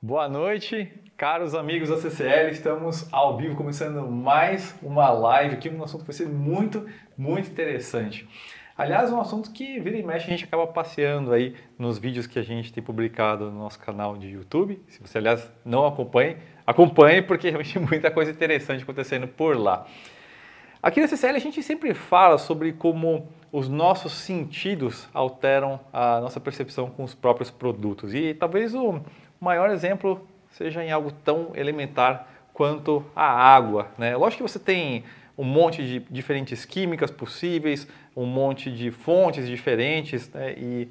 Boa noite, caros amigos da CCL. Estamos ao vivo começando mais uma live aqui, um assunto que vai ser muito, muito interessante. Aliás, um assunto que vira e mexe a gente acaba passeando aí nos vídeos que a gente tem publicado no nosso canal de YouTube. Se você, aliás, não acompanhe, acompanhe porque realmente muita coisa interessante acontecendo por lá. Aqui na CCL a gente sempre fala sobre como os nossos sentidos alteram a nossa percepção com os próprios produtos. E talvez o maior exemplo seja em algo tão elementar quanto a água. Né? Lógico que você tem um monte de diferentes químicas possíveis, um monte de fontes diferentes, né? e,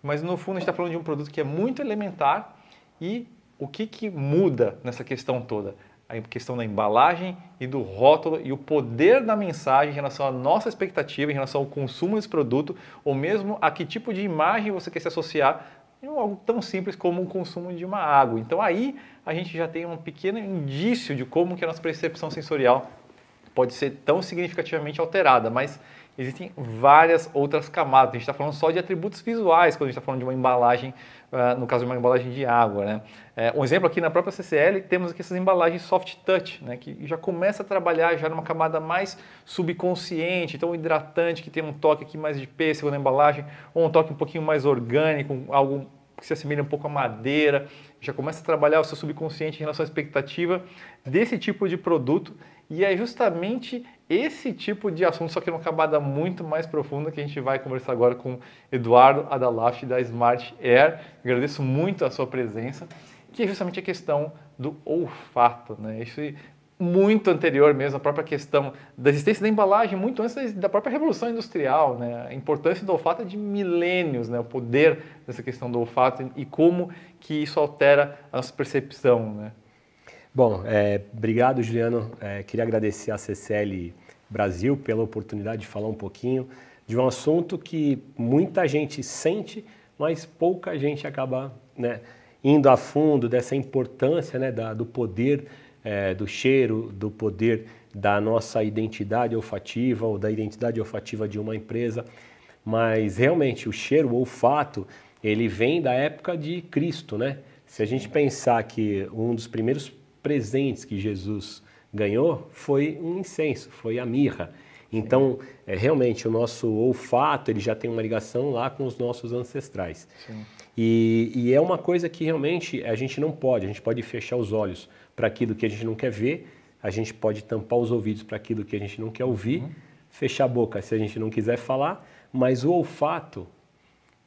mas no fundo a gente está falando de um produto que é muito elementar e o que, que muda nessa questão toda? A questão da embalagem e do rótulo e o poder da mensagem em relação à nossa expectativa, em relação ao consumo desse produto, ou mesmo a que tipo de imagem você quer se associar em algo tão simples como o consumo de uma água. Então aí a gente já tem um pequeno indício de como que a nossa percepção sensorial pode ser tão significativamente alterada, mas existem várias outras camadas. A gente está falando só de atributos visuais quando a gente está falando de uma embalagem, uh, no caso de uma embalagem de água. Né? É, um exemplo aqui na própria CCL, temos aqui essas embalagens soft touch, né, que já começa a trabalhar já numa camada mais subconsciente, então hidratante, que tem um toque aqui mais de pêssego na embalagem, ou um toque um pouquinho mais orgânico, algo se assemelha um pouco à madeira, já começa a trabalhar o seu subconsciente em relação à expectativa desse tipo de produto e é justamente esse tipo de assunto, só que numa camada muito mais profunda, que a gente vai conversar agora com Eduardo Adalaft da Smart Air. Agradeço muito a sua presença, que é justamente a questão do olfato. Né? Isso muito anterior mesmo, a própria questão da existência da embalagem, muito antes da própria revolução industrial. Né? A importância do olfato é de milênios, né? o poder dessa questão do olfato e como que isso altera a nossa percepção. Né? Bom, é, obrigado, Juliano. É, queria agradecer à CCL Brasil pela oportunidade de falar um pouquinho de um assunto que muita gente sente, mas pouca gente acaba né, indo a fundo dessa importância né, da, do poder é, do cheiro, do poder da nossa identidade olfativa ou da identidade olfativa de uma empresa. Mas realmente o cheiro, o olfato, ele vem da época de Cristo, né? Se a gente pensar que um dos primeiros presentes que Jesus ganhou foi um incenso, foi a mirra. Então, é, realmente, o nosso olfato ele já tem uma ligação lá com os nossos ancestrais. E, e, é uma coisa que realmente a gente não pode, a gente pode fechar os olhos para aquilo que a gente não quer ver, a gente pode tampar os ouvidos para aquilo que a gente não quer ouvir, uhum. fechar a boca se a gente não quiser falar, mas o olfato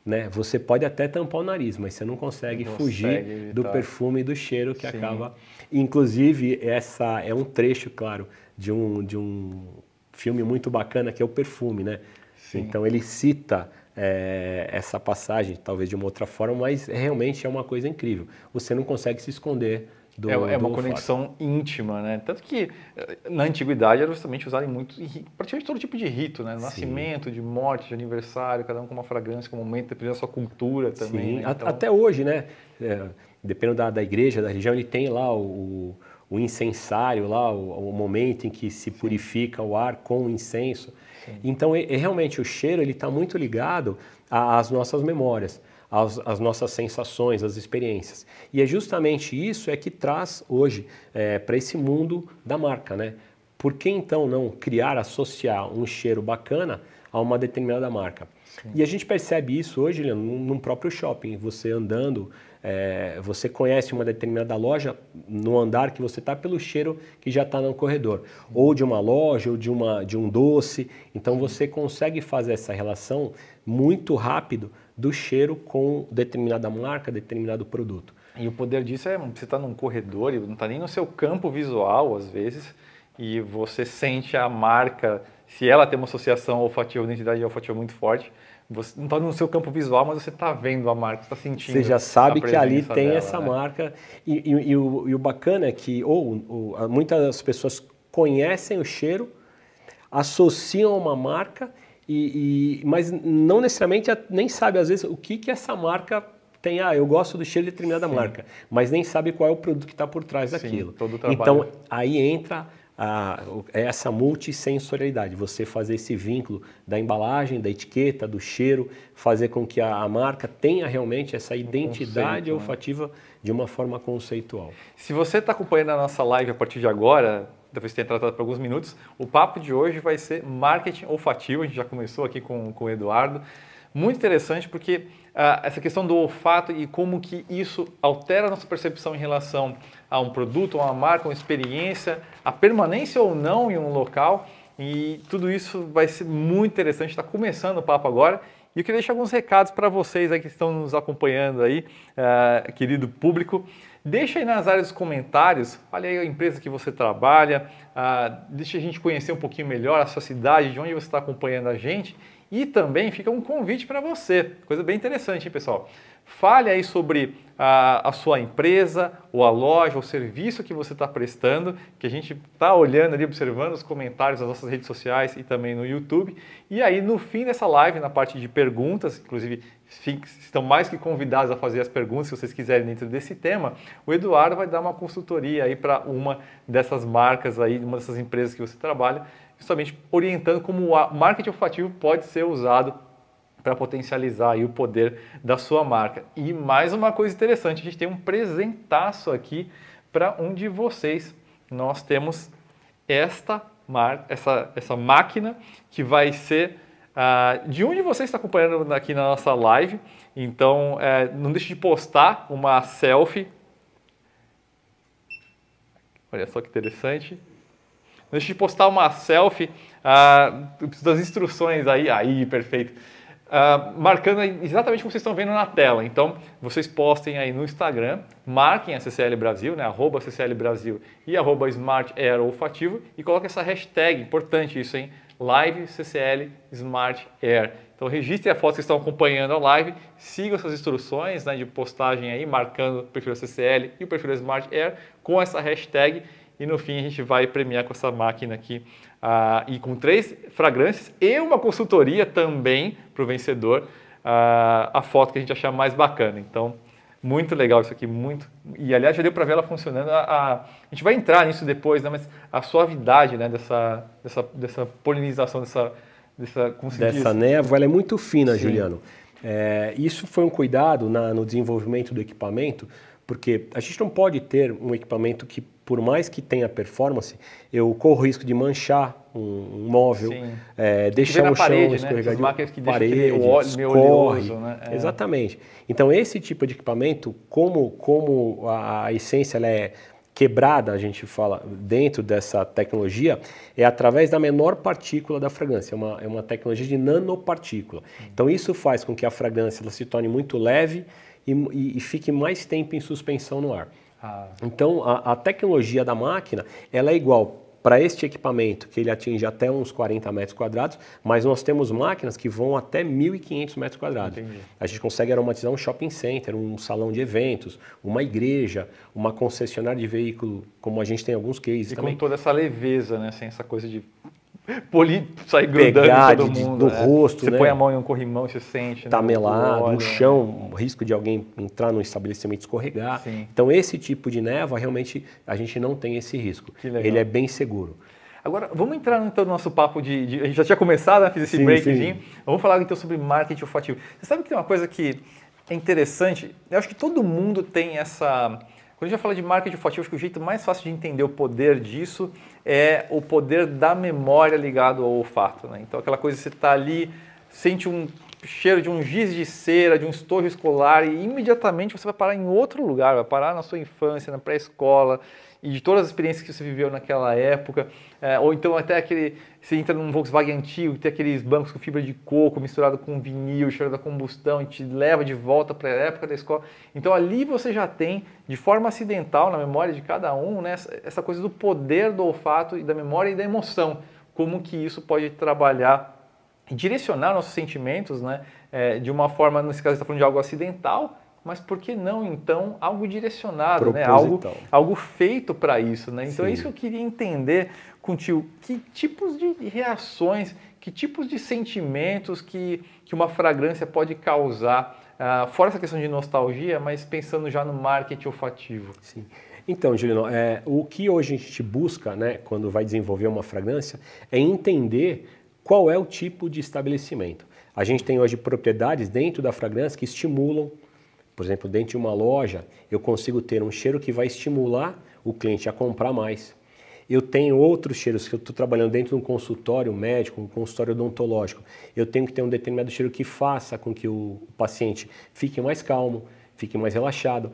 né? Você pode até tampar o nariz, mas você não consegue, não fugir consegue do perfume e do cheiro que Sim. acaba. Inclusive, essa é um trecho, claro, de um, de um filme muito bacana que é o perfume, né? Sim. Então ele cita é, essa passagem, talvez de uma outra forma, mas realmente é uma coisa incrível. Você não consegue se esconder do, é, é uma conexão íntima, né? Tanto que eh, na antiguidade era justamente usado em muito, praticamente todo tipo de rito, né? Nascimento, de morte, de aniversário, cada um com uma fragrância, com um momento, dependendo da sua cultura também. Né? Então... Até hoje, né? É, dependendo da, da igreja, da religião, ele tem lá o, o incensário, lá o, o, momento em que se purifica o ar com o incenso. Sim. Então, é, realmente o cheiro ele está muito ligado às nossas memórias as, as nossas sensações, as experiências. E é justamente isso é que traz hoje é, para esse mundo da marca, né? Por que então não criar, associar um cheiro bacana a uma determinada marca? Sim. E a gente percebe isso hoje Leandro, num próprio shopping. Você andando, é, você conhece uma determinada loja no andar que você está pelo cheiro que já está no corredor. Ou de uma loja, ou de, uma, de um doce. Então você consegue fazer essa relação muito rápido do cheiro com determinada marca, determinado produto. E o poder disso é você está num corredor e não está nem no seu campo visual, às vezes, e você sente a marca, se ela tem uma associação olfativa, identidade olfativa muito forte, você não está no seu campo visual, mas você está vendo a marca, está sentindo. Você já sabe que ali tem dela, essa né? marca. E, e, e, o, e, o, bacana é que ou, ou, muitas pessoas conhecem o cheiro, associam a uma marca e, e, mas não necessariamente nem sabe às vezes o que, que essa marca tem. Ah, eu gosto do cheiro de determinada Sim. marca, mas nem sabe qual é o produto que está por trás Sim, daquilo. então aí entra a, é essa multissensorialidade, você fazer esse vínculo da embalagem, da etiqueta, do cheiro, fazer com que a, a marca tenha realmente essa identidade conceito, né? olfativa né? de uma forma conceitual. Se você está acompanhando a nossa live a partir de agora, depois de ter tratado por alguns minutos, o papo de hoje vai ser marketing olfativo, a gente já começou aqui com, com o Eduardo. Muito interessante porque ah, essa questão do olfato e como que isso altera a nossa percepção em relação a um produto, a uma marca, uma experiência, a permanência ou não em um local. E tudo isso vai ser muito interessante. Está começando o papo agora. E eu queria deixar alguns recados para vocês aí que estão nos acompanhando aí, uh, querido público. Deixa aí nas áreas dos comentários, olha aí a empresa que você trabalha, uh, deixa a gente conhecer um pouquinho melhor a sua cidade, de onde você está acompanhando a gente e também fica um convite para você, coisa bem interessante, hein, pessoal? Fale aí sobre a, a, sua empresa, ou a loja, o serviço que você está prestando, que a gente está olhando ali, observando os comentários das nossas redes sociais e também no YouTube. E aí, no fim dessa live, na parte de perguntas, inclusive estão mais que convidados a fazer as perguntas se vocês quiserem dentro desse tema, o Eduardo vai dar uma consultoria aí para uma dessas marcas aí, uma dessas empresas que você trabalha, justamente orientando como o marketing olfativo pode ser usado para potencializar o poder da sua marca. E mais uma coisa interessante, a gente tem um presentaço aqui para um de vocês. Nós temos esta, mar... essa, essa máquina que vai ser uh, de um de vocês está acompanhando aqui na nossa live. Então, uh, não deixe de postar uma selfie. Olha só que interessante. Não deixe de postar uma selfie, uh, das instruções aí, aí, perfeito. Uh, marcando exatamente como vocês estão vendo na tela. Então, vocês postem aí no Instagram, marquem a CCL Brasil, né, arroba CCL Brasil e arroba Smart Air Olfativo e coloquem essa hashtag, importante isso, hein? Live CCL Smart Air. Então, registrem a foto que estão acompanhando a live, sigam essas instruções né, de postagem aí, marcando o perfil da CCL e o perfil da Smart Air com essa hashtag e no fim a gente vai premiar com essa máquina aqui uh, e com três fragrâncias e uma consultoria também para o vencedor uh, a foto que a gente achar mais bacana. Então, muito legal isso aqui, muito. E aliás, já deu para ver ela funcionando. A, a, a, gente vai entrar nisso depois, né? Mas a suavidade, né? Dessa, dessa, dessa polinização, dessa, dessa, como se dessa diz? névoa, ela é muito fina, Sim. Juliano. É, isso foi um cuidado na, no desenvolvimento do equipamento, porque a gente não pode ter um equipamento que por mais que tenha performance, eu corro o risco de manchar um, um móvel, é, deixar o chão parede, escorregadio, né? que parede, o óleo, escorre. Né? É. Exatamente. Então esse tipo de equipamento, como, como a, a essência é quebrada, a gente fala, dentro dessa tecnologia, é através da menor partícula da fragrância, é uma, é uma tecnologia de nanopartícula. Então isso faz com que a fragrância ela se torne muito leve e, e, e fique mais tempo em suspensão no ar. Ah. Então, a, a, tecnologia da máquina ela é igual para este equipamento, que ele atinge até uns 40 metros quadrados, mas nós temos máquinas que vão até 1.500 metros quadrados. Entendi. A gente consegue aromatizar um shopping center, um salão de eventos, uma igreja, uma concessionária de veículo, como a gente tem alguns cases e também. com toda essa leveza, né? Sem essa coisa de poli, sair grudando Pegar, todo mundo. Do né? rosto, Você né? põe a mão em um corrimão e você sente. Tá né? melado, no chão, o risco de alguém entrar no estabelecimento e escorregar. Sim. Então esse tipo de névoa, realmente, a gente não tem esse risco. Ele é bem seguro. Agora, vamos entrar então no nosso papo de, de, A gente já tinha começado, né? fiz esse sim, breakzinho. Sim. Vamos falar então sobre marketing olfativo. Você sabe que tem uma coisa que é interessante? Eu acho que todo mundo tem essa quando a gente fala de marketing olfativo, acho que o jeito mais fácil de entender o poder disso é o poder da memória ligado ao olfato. Né? Então, aquela coisa você está ali, sente um cheiro de um giz de cera, de um estojo escolar e imediatamente você vai parar em outro lugar, vai parar na sua infância, na pré-escola, e de todas as experiências que você viveu naquela época, é, ou então até aquele, você entra num Volkswagen antigo, tem aqueles bancos com fibra de coco misturado com vinil, cheiro da combustão, e te leva de volta para a época da escola. Então ali você já tem, de forma acidental, na memória de cada um, né, essa coisa do poder do olfato e da memória e da emoção, como que isso pode trabalhar e direcionar nossos sentimentos, né, é, de uma forma, nesse caso está falando de algo acidental, mas por que não então algo direcionado, né? algo, algo feito para isso? Né? Então Sim. é isso que eu queria entender contigo. Que tipos de reações, que tipos de sentimentos que, que uma fragrância pode causar Uh, fora essa questão de nostalgia, mas pensando já no marketing olfativo. Sim. Então, Juliano, é, o que hoje a gente busca, né, quando vai desenvolver uma fragrância, é entender qual é o tipo de estabelecimento. A gente tem hoje propriedades dentro da fragrância que estimulam, por exemplo, dentro de uma loja, eu consigo ter um cheiro que vai estimular o cliente a comprar mais. Eu tenho outros cheiros que eu estou trabalhando dentro de um consultório médico, um consultório odontológico. Eu tenho que ter um determinado cheiro que faça com que o paciente fique mais calmo, fique mais relaxado.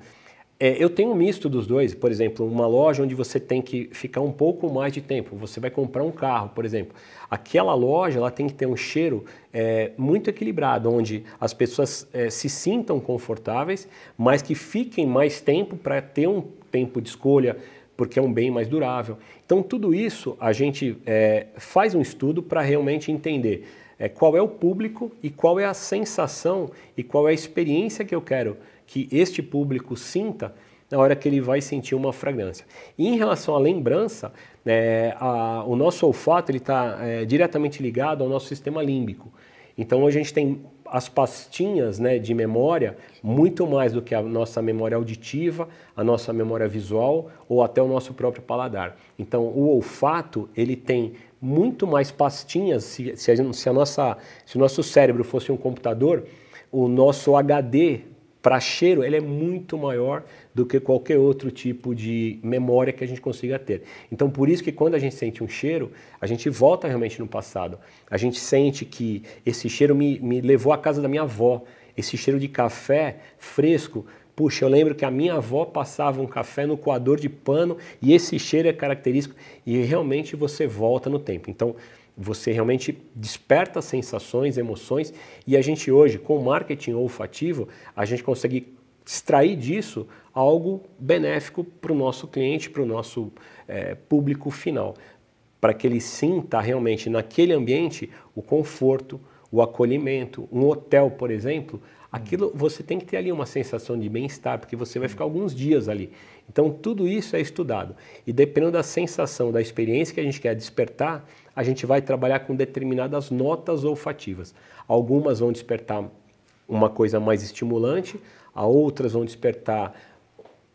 É, eu tenho um misto dos dois, por exemplo, uma loja onde você tem que ficar um pouco mais de tempo. Você vai comprar um carro, por exemplo. Aquela loja ela tem que ter um cheiro é, muito equilibrado, onde as pessoas é, se sintam confortáveis, mas que fiquem mais tempo para ter um tempo de escolha, porque é um bem mais durável. Então, tudo isso a gente é, faz um estudo para realmente entender é, qual é o público e qual é a sensação e qual é a experiência que eu quero que este público sinta na hora que ele vai sentir uma fragrância. E em relação à lembrança, é, a, o nosso olfato está é, diretamente ligado ao nosso sistema límbico. Então a gente tem as pastinhas né, de memória muito mais do que a nossa memória auditiva, a nossa memória visual ou até o nosso próprio paladar. Então o olfato ele tem muito mais pastinhas. Se, se, a, se, a nossa, se o nosso cérebro fosse um computador, o nosso HD para cheiro, ele é muito maior do que qualquer outro tipo de memória que a gente consiga ter. Então, por isso que quando a gente sente um cheiro, a gente volta realmente no passado. A gente sente que esse cheiro me, me levou à casa da minha avó. Esse cheiro de café fresco Puxa, eu lembro que a minha avó passava um café no coador de pano e esse cheiro é característico e realmente você volta no tempo. Então, você realmente desperta sensações, emoções e a gente hoje, com marketing olfativo, a gente consegue extrair disso algo benéfico para o nosso cliente, para o nosso é, público final, para que ele sinta realmente naquele ambiente o conforto, o acolhimento. Um hotel, por exemplo, aquilo você tem que ter ali uma sensação de bem-estar, porque você vai ficar alguns dias ali. Então tudo isso é estudado. E dependendo da sensação, da experiência que a gente quer despertar, a gente vai trabalhar com determinadas notas olfativas. Algumas vão despertar uma coisa mais estimulante, a outras vão despertar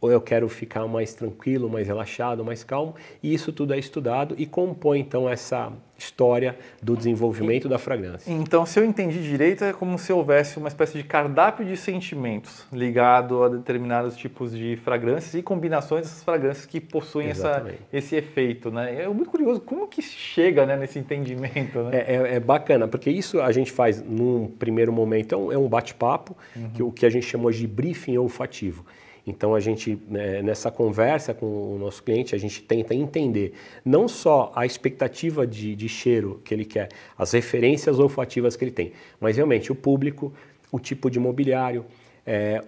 ou eu quero ficar mais tranquilo, mais relaxado, mais calmo, e isso tudo é estudado e compõe então essa história do desenvolvimento da fragrância. Então, se eu entendi direito, é como se houvesse uma espécie de cardápio de sentimentos ligado a determinados tipos de fragrâncias e combinações dessas fragrâncias que possuem essa, esse efeito, né? É muito curioso como que chega né, nesse entendimento, né? É, é, é, bacana, porque isso a gente faz num primeiro momento, é um, é um bate-papo, uhum. que o que a gente chamou de briefing olfativo. Então a gente né, nessa conversa com o nosso cliente a gente tenta entender não só a expectativa de, de cheiro que ele quer, as referências olfativas que ele tem, mas realmente o público, o tipo de mobiliário, é,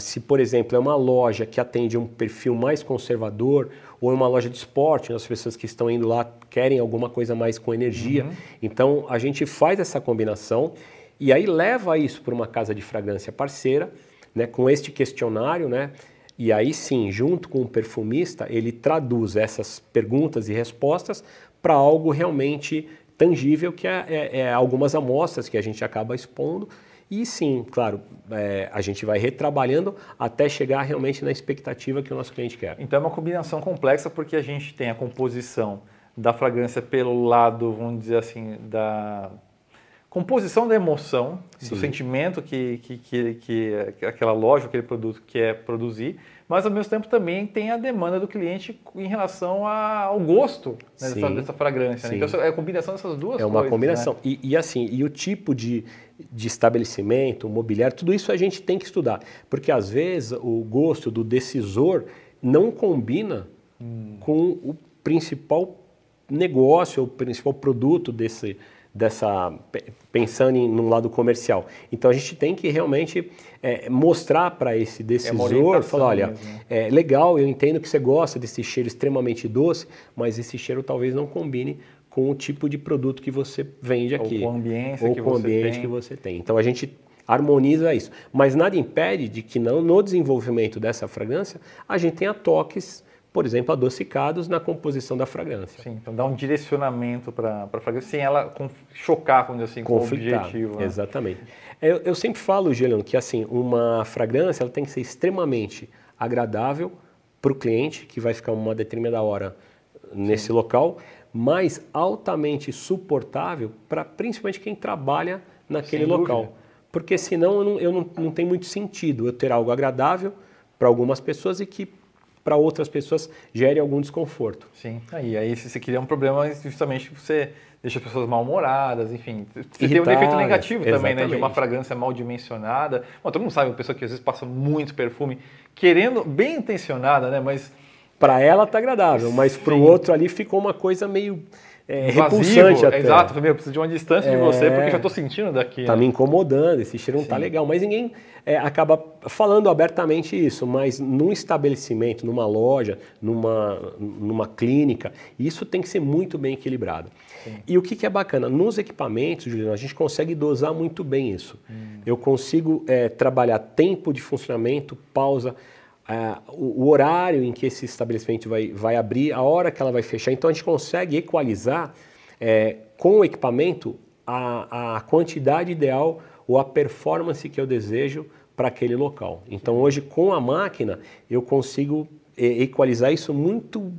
se por exemplo é uma loja que atende um perfil mais conservador ou é uma loja de esporte, as pessoas que estão indo lá querem alguma coisa mais com energia, uhum. então a gente faz essa combinação e aí leva isso para uma casa de fragrância parceira né, com este questionário, né, e aí sim, junto com o perfumista, ele traduz essas perguntas e respostas para algo realmente tangível, que é, é, é, algumas amostras que a gente acaba expondo. E sim, claro, é, a gente vai retrabalhando até chegar realmente na expectativa que o nosso cliente quer. Então é uma combinação complexa porque a gente tem a composição da fragrância pelo lado, vamos dizer assim, da composição da emoção, Sim. do sentimento que, que, que, que, aquela loja, aquele produto quer produzir, mas ao mesmo tempo também tem a demanda do cliente em relação ao gosto né, dessa, dessa, fragrância. Né? Então é a combinação dessas duas coisas. É uma combinação. Né? E, e, assim, e o tipo de, de estabelecimento, mobiliário, tudo isso a gente tem que estudar. Porque às vezes o gosto do decisor não combina hum. com o principal negócio, o principal produto desse dessa pensando em num lado comercial. Então a gente tem que realmente é, mostrar para esse decisor, é falar, olha, mesmo. é legal, eu entendo que você gosta desse cheiro extremamente doce, mas esse cheiro talvez não combine com o tipo de produto que você vende aqui, ou com o ambiente, ou que, com o ambiente tem. que você tem. Então a gente harmoniza isso, mas nada impede de que não no desenvolvimento dessa fragrância a gente tenha toques por exemplo, adocicados na composição da fragrância. Sim, então dá um direcionamento para a fragrância sem ela chocar, vamos dizer assim, com o objetivo. Né? Exatamente. Eu, eu, sempre falo, Juliano, que assim, uma fragrância ela tem que ser extremamente agradável para o cliente, que vai ficar uma determinada hora nesse Sim. local, mas altamente suportável para principalmente quem trabalha naquele Sem local. Dúvida. Porque senão eu, não, eu não, não tem muito sentido eu ter algo agradável para algumas pessoas e que para outras pessoas gere algum desconforto. Sim, aí, aí se você cria um problema, justamente você deixa as pessoas mal-humoradas, enfim. Você tem um efeito negativo também, né? De uma fragrância mal dimensionada. Bom, todo mundo sabe, uma pessoa que às vezes passa muito perfume, querendo, bem intencionada, né? Mas. Para ela tá agradável, mas para o outro ali ficou uma coisa meio é, repulsante até. Exato, eu preciso de uma distância é, de você porque já estou sentindo daqui. Tá né? me incomodando, esse cheiro não tá legal. Mas ninguém é, acaba falando abertamente isso, mas num estabelecimento, numa loja, numa, numa clínica, isso tem que ser muito bem equilibrado. Sim. E o que, que, é bacana? Nos equipamentos, Juliano, a gente consegue dosar muito bem isso. Hum. Eu consigo é, trabalhar tempo de funcionamento, pausa, O, o, horário em que esse estabelecimento vai, vai abrir, a hora que ela vai fechar. Então a gente consegue equalizar é, com o equipamento a, a quantidade ideal ou a performance que eu desejo para aquele local. Então hoje com a máquina eu consigo equalizar isso muito,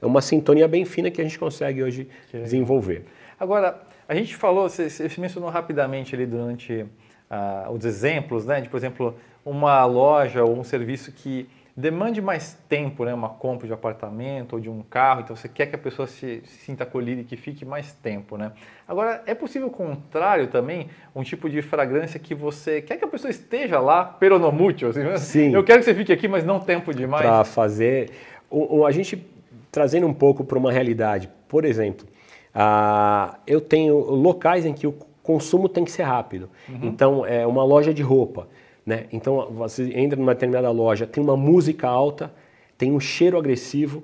é uma sintonia bem fina que a gente consegue hoje desenvolver. Agora, a gente falou, você, você mencionou rapidamente ali durante uh, os exemplos, né, de por exemplo, uma loja ou um serviço que demande mais tempo, né, uma compra de apartamento ou de um carro, então você quer que a pessoa se, se sinta acolhida e que fique mais tempo, né? Agora, é possível o contrário também, um tipo de fragrância que você quer que a pessoa esteja lá, peronomútil, assim, né? Sim. Eu quero que você fique aqui, mas não tempo demais. Para fazer, o, o, a gente trazendo um pouco para uma realidade, por exemplo, uh, eu tenho locais em que o consumo tem que ser rápido. Uhum. Então, é uma loja de roupa. Né? Então você entra numa determinada loja, tem uma música alta, tem um cheiro agressivo.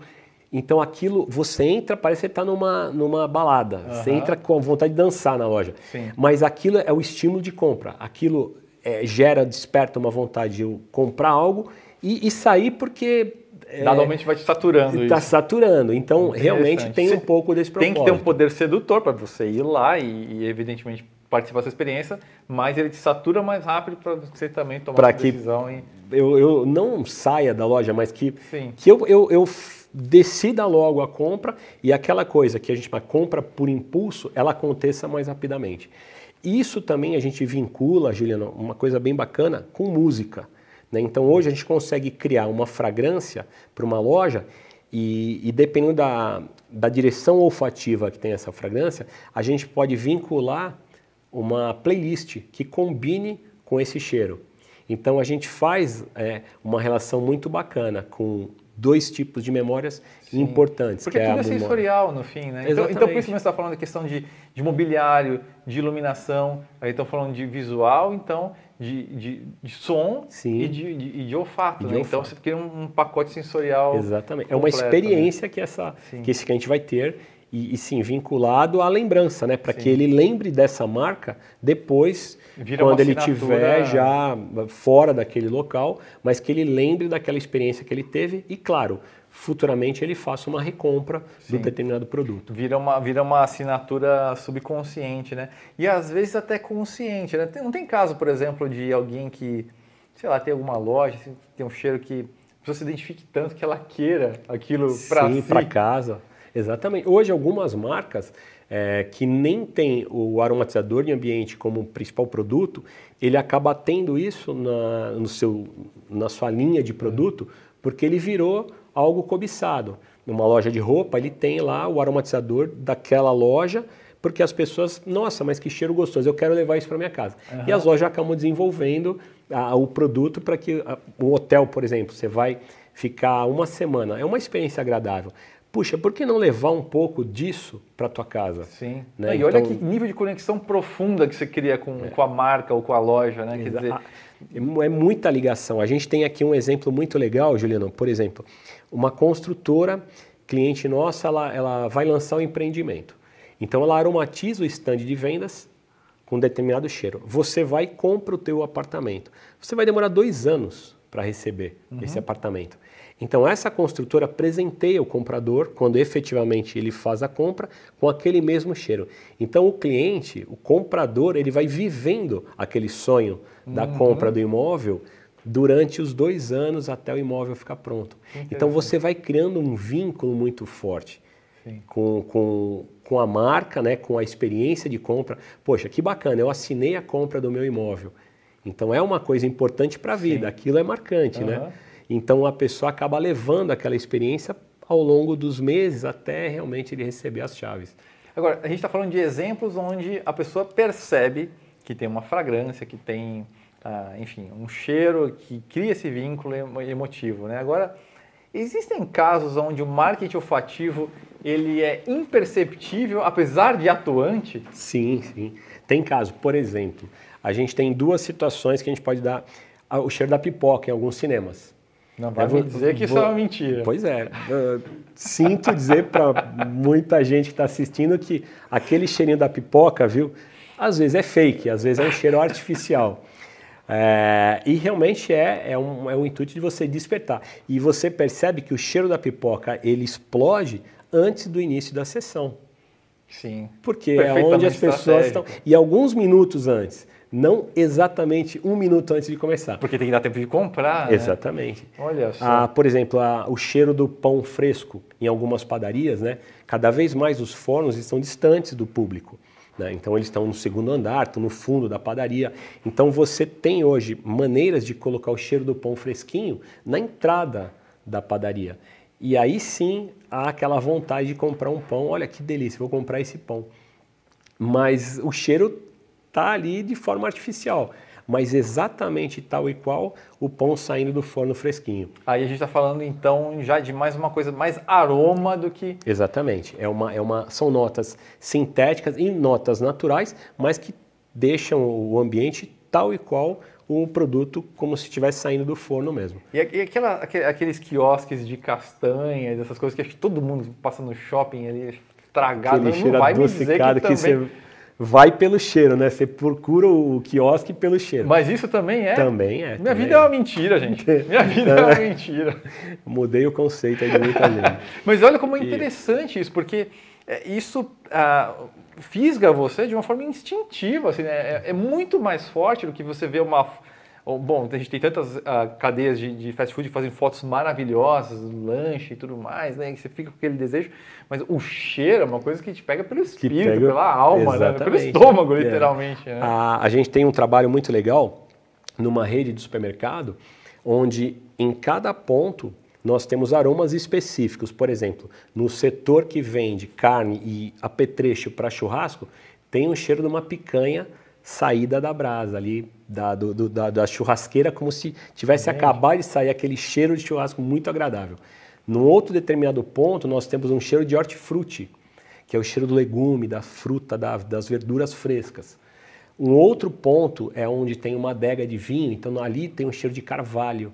Então aquilo, você entra, parece que você está numa, numa balada. Uhum. Você entra com vontade de dançar na loja. Sim. Mas aquilo é o estímulo de compra. Aquilo é, gera, desperta uma vontade de comprar algo e, e sair porque é, Normalmente vai te saturando Está saturando. Então, realmente tem um pouco desse propósito. Tem que ter um poder sedutor para você ir lá e, e, evidentemente, participar dessa experiência, mas ele te satura mais rápido para você também tomar pra que decisão. E... Eu, eu não saia da loja, mas que, que eu, eu, eu decida logo a compra e aquela coisa que a gente compra por impulso, ela aconteça mais rapidamente. Isso também a gente vincula, Juliana, uma coisa bem bacana, com música. Né? Então hoje a gente consegue criar uma fragrância para uma loja e, e dependendo da, da direção olfativa que tem essa fragrância, a gente pode vincular uma playlist que combine com esse cheiro. Então a gente faz é, uma relação muito bacana com dois tipos de memórias Sim. importantes. Porque que é tudo é sensorial no fim, né? Então, então, por isso você está falando da questão de, de mobiliário, de iluminação, aí estão falando de visual, então de, de, de som Sim. e de, de, de olfato, né? Então você cria um, um, pacote sensorial. Exatamente. Completo, é uma experiência né? que, essa, que esse cliente vai ter e, e sim vinculado à lembrança, né? Para que ele lembre dessa marca depois, Vira quando ele estiver já fora daquele local, mas que ele lembre daquela experiência que ele teve e, claro, futuramente ele faça uma recompra Sim. do determinado produto. Vira uma, vira uma assinatura subconsciente, né? E às vezes até consciente, né? Tem, não tem caso, por exemplo, de alguém que, sei lá, tem alguma loja, assim, tem um cheiro que a pessoa se identifique tanto que ela queira aquilo para si. para casa. Exatamente. Hoje, algumas marcas é, que nem tem o aromatizador de ambiente como principal produto, ele acaba tendo isso na, no seu, na sua linha de produto, porque ele virou algo cobiçado. Numa loja de roupa, ele tem lá o aromatizador daquela loja, porque as pessoas, nossa, mas que cheiro gostoso, eu quero levar isso para minha casa. Uhum. E as lojas acabam desenvolvendo a, o produto para que a, um hotel, por exemplo, você vai ficar uma semana, é uma experiência agradável puxa, por que não levar um pouco disso para a tua casa? Sim. Né? E olha então, que nível de conexão profunda que você cria com, é. com a marca ou com a loja, né? Quer dizer... É muita ligação. A gente tem aqui um exemplo muito legal, Juliano. Por exemplo, uma construtora, cliente nossa, ela, ela vai lançar um empreendimento. Então ela aromatiza o stand de vendas com um determinado cheiro. Você vai e compra o teu apartamento. Você vai demorar dois anos para receber uhum. esse apartamento. Então essa construtora presenteia o comprador quando efetivamente ele faz a compra com aquele mesmo cheiro. Então o cliente, o comprador, ele vai vivendo aquele sonho da uhum. compra do imóvel durante os dois anos até o imóvel ficar pronto. Então você vai criando um vínculo muito forte com, com, com a marca, né, com a experiência de compra. Poxa, que bacana, eu assinei a compra do meu imóvel. Então é uma coisa importante para a vida, Sim. aquilo é marcante, uhum. né? Então a pessoa acaba levando aquela experiência ao longo dos meses até realmente ele receber as chaves. Agora, a gente está falando de exemplos onde a pessoa percebe que tem uma fragrância, que tem, ah, enfim, um cheiro que cria esse vínculo emotivo. Né? Agora, existem casos onde o marketing olfativo ele é imperceptível, apesar de atuante? Sim, sim. Tem caso, por exemplo, a gente tem duas situações que a gente pode dar o cheiro da pipoca em alguns cinemas. Não vai vou, dizer que vou, isso é uma mentira. Pois é. sinto dizer para muita gente que está assistindo que aquele cheirinho da pipoca, viu? Às vezes é fake, às vezes é um cheiro artificial. É, e realmente é, é, um, é um intuito de você despertar. E você percebe que o cheiro da pipoca ele explode antes do início da sessão. Sim. Porque é onde as pessoas estão. E alguns minutos antes não exatamente um minuto antes de começar. Porque tem que dar tempo de comprar. Né? Exatamente. Olha só. Ah, por exemplo, o cheiro do pão fresco em algumas padarias, né? Cada vez mais os fornos estão distantes do público. Né? Então eles estão no segundo andar, estão no fundo da padaria. Então você tem hoje maneiras de colocar o cheiro do pão fresquinho na entrada da padaria. E aí sim há aquela vontade de comprar um pão. Olha que delícia, vou comprar esse pão. Mas o cheiro está ali de forma artificial, mas exatamente tal e qual o pão saindo do forno fresquinho. Aí a gente está falando então já de mais uma coisa, mais aroma do que. Exatamente. É uma, é uma, são notas sintéticas e notas naturais, mas que deixam o ambiente tal e qual o produto como se estivesse saindo do forno mesmo. E, aquela, aqueles quiosques de castanhas, essas coisas que acho que todo mundo passa no shopping ali, tragado, Aquele não vai me dizer que, que também... Você vai pelo cheiro, né? Você procura o quiosque pelo cheiro. Mas isso também é? Também é. Minha também vida é. é uma mentira, gente. Minha vida é uma mentira. Mudei o conceito aí de muita gente. Mas olha como é interessante isso, porque é, isso ah, fisga você de uma forma instintiva. Assim, né? é, é muito mais forte do que você vê uma Bom, a gente tem tantas uh, cadeias de, de, fast food que fazem fotos maravilhosas, lanche e tudo mais, né? Que você fica com aquele desejo. Mas o cheiro é uma coisa que te pega pelo espírito, pega... pela alma, né? pelo estômago, é. literalmente. Né? A, a gente tem um trabalho muito legal numa rede de supermercado, onde em cada ponto nós temos aromas específicos. Por exemplo, no setor que vende carne e apetrecho para churrasco, tem o cheiro de uma picanha saída da brasa ali, da, do, do, da, da, churrasqueira, como se tivesse acabado de sair aquele cheiro de churrasco muito agradável. Num outro determinado ponto, nós temos um cheiro de hortifruti, que é o cheiro do legume, da fruta, da, das verduras frescas. Um outro ponto é onde tem uma adega de vinho, então ali tem um cheiro de carvalho.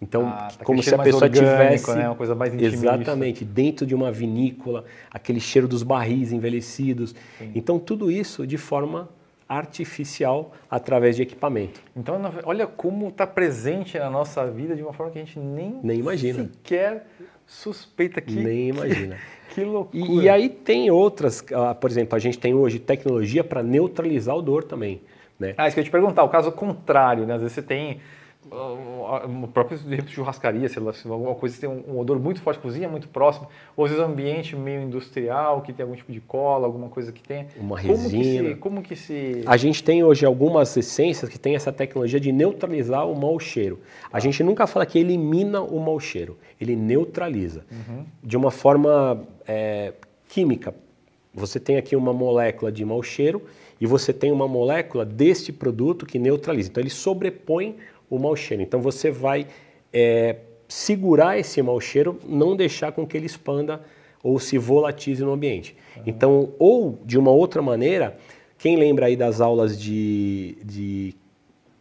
Então, ah, tá como se a pessoa orgânico, tivesse né? uma coisa mais exatamente dentro de uma vinícola, aquele cheiro dos barris envelhecidos. Sim. Então, tudo isso de forma artificial através de equipamento. Então, olha como está presente na nossa vida de uma forma que a gente nem, nem imagina. sequer suspeita que... Nem imagina. Que, loucura. E, e, aí tem outras, uh, por exemplo, a gente tem hoje tecnologia para neutralizar o odor também. Né? Ah, isso que eu ia te perguntar, o caso contrário, né? Às vezes você tem o próprio de churrascaria, sei lá, alguma coisa que tem um, odor muito forte, cozinha muito próximo, ou às vezes um ambiente meio industrial, que tem algum tipo de cola, alguma coisa que tem. Uma resina. Como que, se, como que se... A gente tem hoje algumas essências que tem essa tecnologia de neutralizar o mau cheiro. A ah. gente nunca fala que elimina o mau cheiro, ele neutraliza. Uhum. De uma forma é, química. Você tem aqui uma molécula de mau cheiro e você tem uma molécula deste produto que neutraliza. Então ele sobrepõe o mau cheiro. Então você vai é, segurar esse mau cheiro, não deixar com que ele expanda ou se volatize no ambiente. Uhum. Então, ou de uma outra maneira, quem lembra aí das aulas de, de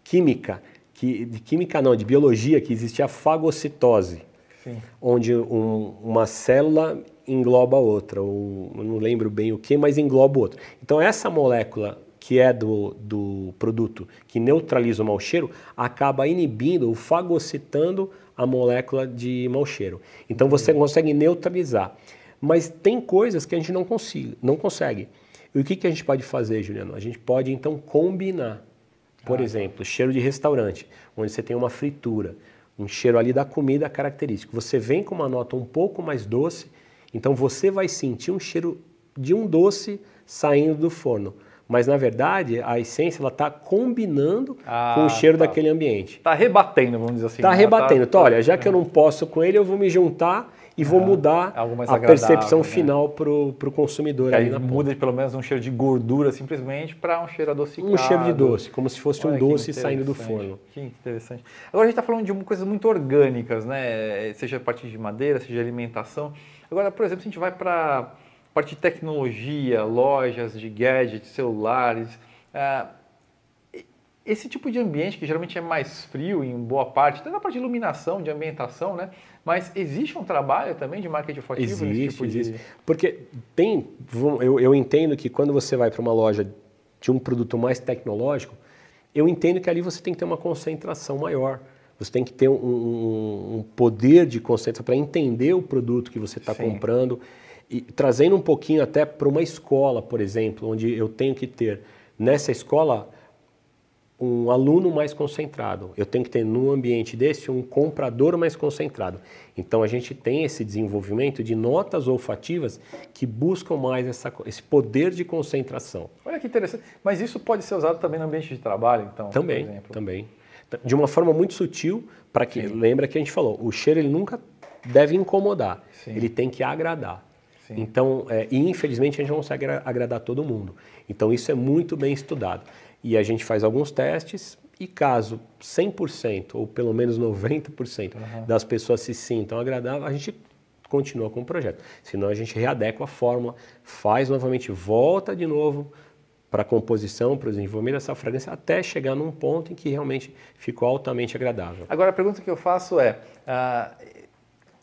química, que, de química não, de biologia, que existia a fagocitose, Sim. onde um, uma célula engloba outra, ou, eu não lembro bem o que, mas engloba outra. Então essa molécula que é do, do produto que neutraliza o mau cheiro, acaba inibindo ou fagocitando a molécula de mau cheiro. Então você consegue neutralizar. Mas tem coisas que a gente não, consiga, não consegue. E o que, que a gente pode fazer, Juliano? A gente pode então combinar. Por ah, exemplo, cheiro de restaurante, onde você tem uma fritura, um cheiro ali da comida característico. Você vem com uma nota um pouco mais doce, então você vai sentir um cheiro de um doce saindo do forno mas na verdade a essência ela está combinando ah, com o cheiro tá. daquele ambiente. Está rebatendo, vamos dizer assim. Está né? rebatendo. Tá, então, olha, já que eu não posso com ele, eu vou me juntar e vou ah, mudar a percepção né? final para o consumidor. Que aí muda de, pelo menos um cheiro de gordura simplesmente para um cheiro adocicado. Um cheiro de doce, como se fosse olha, um doce saindo do forno. Que interessante. Agora a gente está falando de coisas muito orgânicas, né? Seja a partir de madeira, seja alimentação. Agora, por exemplo, se a gente vai para parte de tecnologia, lojas de gadgets, celulares. Uh, esse tipo de ambiente que geralmente é mais frio em boa parte, até na parte de iluminação, de ambientação, né? Mas existe um trabalho também de marketing olfativo existe, nesse tipo existe. de... Porque tem, eu, eu entendo que quando você vai para uma loja de um produto mais tecnológico, eu entendo que ali você tem que ter uma concentração maior. Você tem que ter um, um, um poder de concentração para entender o produto que você está comprando. E trazendo um pouquinho até para uma escola, por exemplo, onde eu tenho que ter nessa escola um aluno mais concentrado. Eu tenho que ter num ambiente desse um comprador mais concentrado. Então a gente tem esse desenvolvimento de notas olfativas que buscam mais essa, esse poder de concentração. Olha que interessante. Mas isso pode ser usado também no ambiente de trabalho, então? Também, também. De uma forma muito sutil, para que Sim. lembra que a gente falou, o cheiro ele nunca deve incomodar, Sim. ele tem que agradar. Sim. Então, é, e infelizmente a gente não consegue agradar todo mundo. Então isso é muito bem estudado. E a gente faz alguns testes e caso 100% ou pelo menos 90% uhum. das pessoas se sintam agradáveis, a gente continua com o projeto. Senão a gente readequa a fórmula, faz novamente, volta de novo para a composição, para o desenvolvimento dessa fragrância, até chegar num ponto em que realmente ficou altamente agradável. Agora a pergunta que eu faço é, uh,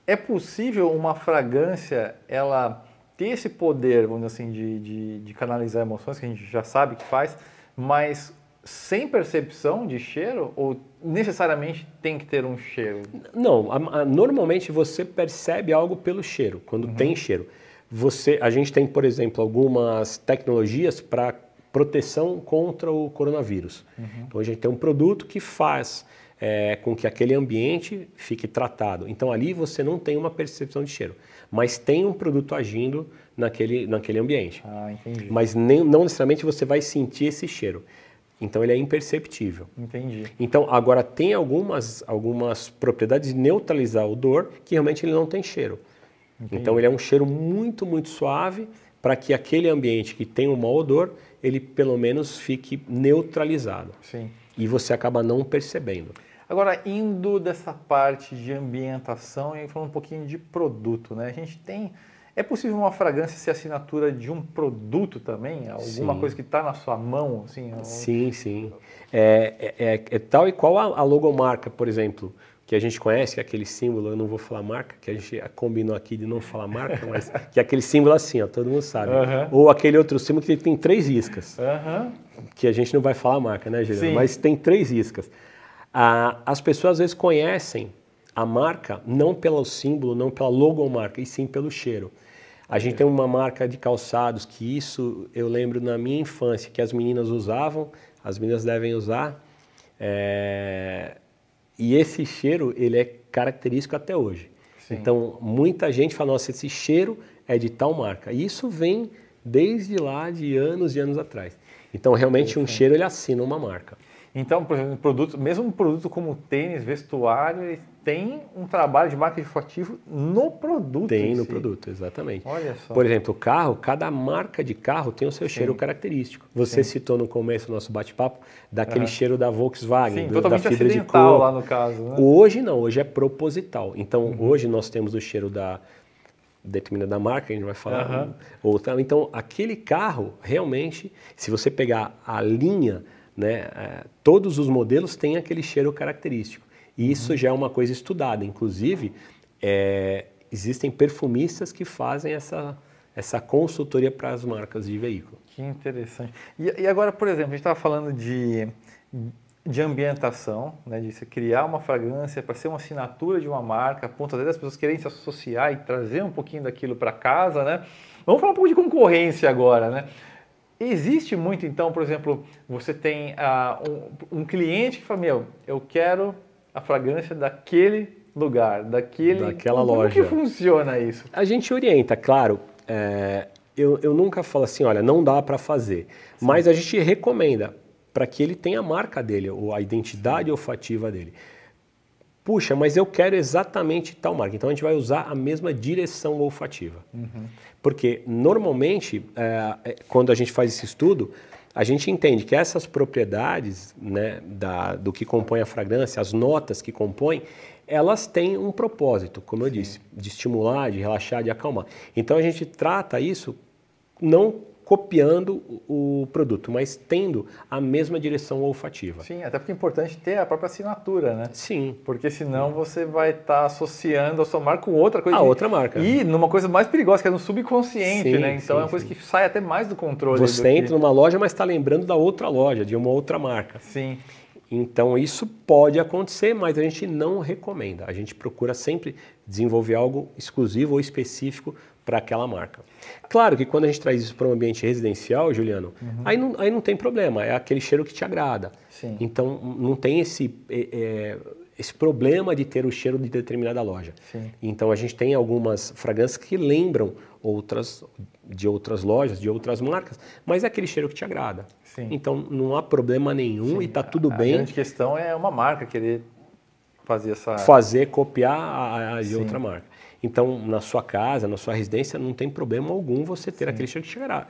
é possível uma fragrância ela ter esse poder, vamos dizer assim, de, de, de, canalizar emoções, que a gente já sabe que faz, mas sem percepção de cheiro ou necessariamente tem que ter um cheiro? Não, a, a, normalmente você percebe algo pelo cheiro, quando uhum. tem cheiro. Você, a gente tem, por exemplo, algumas tecnologias para proteção contra o coronavírus. Uhum. Então a gente tem um produto que faz é, com que aquele ambiente fique tratado. Então ali você não tem uma percepção de cheiro, mas tem um produto agindo naquele, naquele ambiente. Ah, entendi. Mas nem, não necessariamente você vai sentir esse cheiro. Então ele é imperceptível. Entendi. Então agora tem algumas, algumas propriedades de neutralizar o odor que realmente ele não tem cheiro. Entendi. Então ele é um cheiro muito, muito suave para que aquele ambiente que tem um mau odor, ele pelo menos fique neutralizado. Sim. E você acaba não percebendo. Agora, indo dessa parte de ambientação e falando um pouquinho de produto, né? A gente tem. É possível uma fragrância ser assinatura de um produto também? Alguma sim. coisa que está na sua mão? Assim, sim, sim. É, é, é, é tal e qual a, a, logomarca, por exemplo, que a gente conhece, que é aquele símbolo, eu não vou falar marca, que a gente combinou aqui de não falar marca, mas que é aquele símbolo assim, ó, todo mundo sabe. Ou aquele outro símbolo que tem três iscas. Que a gente não vai falar marca, né, Juliano? Mas tem três iscas. Ah, as pessoas às vezes conhecem a marca não pelo símbolo, não pela logomarca, e sim pelo cheiro. A gente tem uma marca de calçados que isso eu lembro na minha infância que as meninas usavam, as meninas devem usar, é... e esse cheiro ele é característico até hoje. Sim. Então muita gente fala, nossa, esse cheiro é de tal marca. E isso vem desde lá de anos e anos atrás. Então realmente um cheiro ele assina uma marca. Então, por exemplo, produto, mesmo um produto como tênis, vestuário, ele tem um trabalho de marketing ativo no produto. Tem no si. produto, exatamente. Olha só. Por exemplo, o carro, cada marca de carro tem o seu Sim. cheiro característico. Você Sim. citou no começo do nosso bate-papo daquele cheiro da Volkswagen, Sim, do, da fibra de couro. lá no caso. Né? Hoje não, hoje é proposital. Então, uhum. hoje nós temos o cheiro da determinada marca, a gente vai falar uhum. outra. Então, aquele carro, realmente, se você pegar a linha né? É, todos os modelos têm aquele cheiro característico. E isso uhum. já é uma coisa estudada. Inclusive, é, existem perfumistas que fazem essa, essa consultoria para as marcas de veículo. Que interessante. E, e agora, por exemplo, a gente estava falando de de ambientação, né, de você criar uma fragrância para ser uma assinatura de uma marca, a ponto das pessoas querem se associar e trazer um pouquinho daquilo para casa, né? Vamos falar um pouco de concorrência agora, né? Existe muito, então, por exemplo, você tem uh, um, um, cliente que fala, meu, eu quero a fragrância daquele lugar, daquele... Daquela como, loja. Como que funciona isso? A gente orienta, claro. É, eu, eu nunca falo assim, olha, não dá para fazer. Sim. Mas a gente recomenda para que ele tenha a marca dele, ou a identidade olfativa dele. Puxa, mas eu quero exatamente tal marca. Então a gente vai usar a mesma direção olfativa. Uhum. Porque normalmente, é, é, quando a gente faz esse estudo, a gente entende que essas propriedades né, da, do que compõe a fragrância, as notas que compõem, elas têm um propósito, como eu Sim. disse, de estimular, de relaxar, de acalmar. Então a gente trata isso não copiando o produto, mas tendo a mesma direção olfativa. Sim, até porque é importante ter a própria assinatura, né? Sim. Porque senão você vai estar tá associando a sua marca com outra coisa. A outra marca. E numa coisa mais perigosa, que é no subconsciente, sim, né? Então sim, é uma coisa sim. que sai até mais do controle. Você do entra que... numa loja, mas está lembrando da outra loja, de uma outra marca. Sim. Então isso pode acontecer, mas a gente não recomenda. A gente procura sempre desenvolver algo exclusivo ou específico para aquela marca. Claro que quando a gente traz isso para um ambiente residencial, Juliano, uhum. aí, não, aí não tem problema, é aquele cheiro que te agrada. Sim. Então não tem esse, é, é, esse problema de ter o cheiro de determinada loja. Sim. Então a gente tem algumas fragrâncias que lembram outras de outras lojas, de outras marcas, mas é aquele cheiro que te agrada. Sim. Então não há problema nenhum Sim. e está tudo a, bem. A grande questão é uma marca querer fazer essa fazer copiar a, a de outra marca. Então, na sua casa, na sua residência, não tem problema algum você ter aquele cheiro que chegará.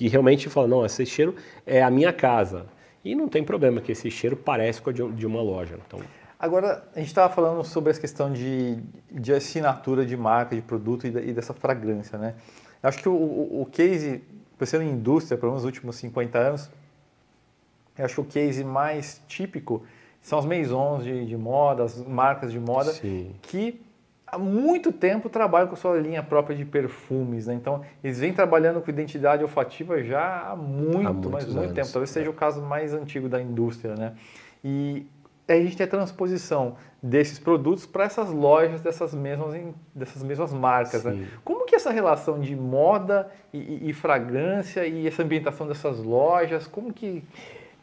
E realmente fala, não, esse cheiro é a minha casa. E não tem problema que esse cheiro parece com o de uma loja. Então... Agora, a gente estava falando sobre essa questão de, de assinatura de marca, de produto e, e dessa fragrância, né? Eu acho que o, o, o case, pensando em indústria, pelo menos nos últimos 50 anos, eu acho que o case mais típico são as maisons de, de moda, as marcas de moda, Sim. que há muito tempo trabalham com sua linha própria de perfumes, né? Então, eles vêm trabalhando com identidade olfativa já há muito, há mas muito anos. tempo. Talvez seja o caso mais antigo da indústria, né? E a gente tem a transposição desses produtos para essas lojas dessas mesmas, dessas mesmas marcas, né? Como que é essa relação de moda e, e, fragrância e essa ambientação dessas lojas, como que...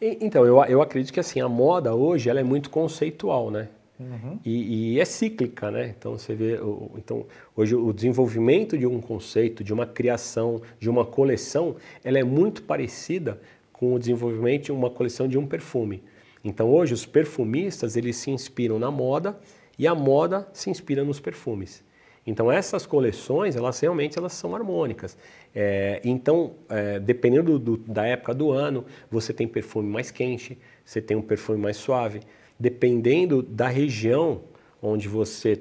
Então, eu, eu acredito que assim, a moda hoje ela é muito conceitual, né? Uhum. E, e, é cíclica, né? Então você vê, então hoje o desenvolvimento de um conceito, de uma criação, de uma coleção, ela é muito parecida com o desenvolvimento de uma coleção de um perfume. Então hoje os perfumistas eles se inspiram na moda e a moda se inspira nos perfumes. Então essas coleções elas realmente elas são harmônicas. É, então é, dependendo do, da época do ano você tem perfume mais quente, você tem um perfume mais suave dependendo da região onde você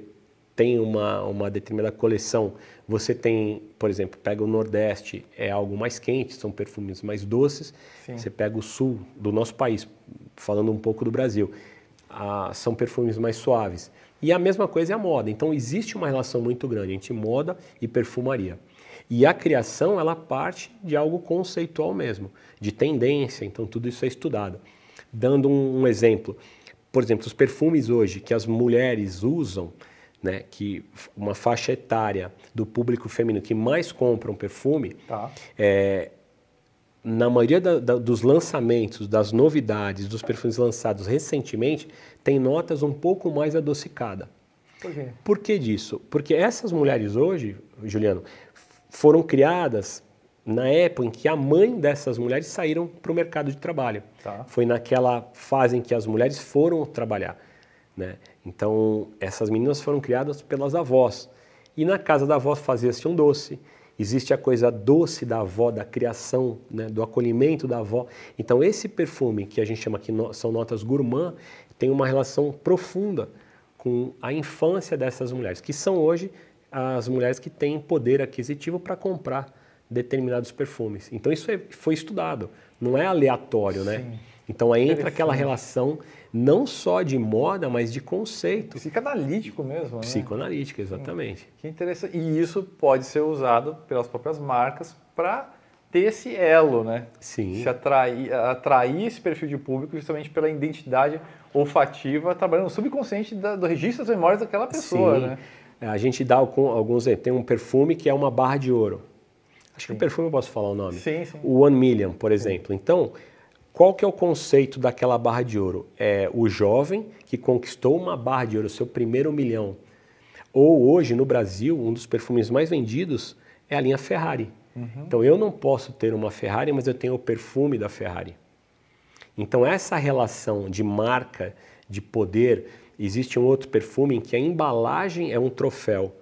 tem uma, uma determinada coleção, você tem, por exemplo, pega o Nordeste, é algo mais quente, são perfumes mais doces. Sim. Você pega o Sul do nosso país, falando um pouco do Brasil, ah, são perfumes mais suaves. E a mesma coisa é a moda. Então existe uma relação muito grande entre moda e perfumaria. E a criação, ela parte de algo conceitual mesmo, de tendência, então tudo isso é estudado. Dando um, um exemplo, por exemplo, os perfumes hoje que as mulheres usam, né, que uma faixa etária do público feminino que mais compram perfume, tá. é, na maioria da, da, dos lançamentos, das novidades, dos perfumes lançados recentemente, tem notas um pouco mais adocicadas. Por quê? Por que disso? Porque essas mulheres hoje, Juliano, foram criadas na época em que a mãe dessas mulheres saíram para o mercado de trabalho. Tá. Foi naquela fase em que as mulheres foram trabalhar. Né? Então, essas meninas foram criadas pelas avós. E na casa da avó fazia-se um doce. Existe a coisa doce da avó, da criação, né? do acolhimento da avó. Então, esse perfume, que a gente chama aqui são notas gourmand, tem uma relação profunda com a infância dessas mulheres, que são hoje as mulheres que têm poder aquisitivo para comprar determinados perfumes. Então isso é, foi estudado, não é aleatório, né? Sim. Então aí entra aquela relação não só de moda, mas de conceito. Psicanalítico mesmo, né? Psicoanalítico, exatamente. Que interessante. E isso pode ser usado pelas próprias marcas para ter esse elo, né? Sim. Se atrair, atrair esse perfil de público justamente pela identidade olfativa, trabalhando no subconsciente da, do registro das memórias daquela pessoa, Sim. né? A gente dá alguns. Tem um perfume que é uma barra de ouro. Acho que o perfume eu posso falar o nome. Sim, sim. O One Million, por exemplo. Então, qual que é o conceito daquela barra de ouro? É o jovem que conquistou uma barra de ouro, seu primeiro milhão. Ou hoje, no Brasil, um dos perfumes mais vendidos é a linha Ferrari. Então, eu não posso ter uma Ferrari, mas eu tenho o perfume da Ferrari. Então, essa relação de marca, de poder, existe um outro perfume em que a embalagem é um troféu.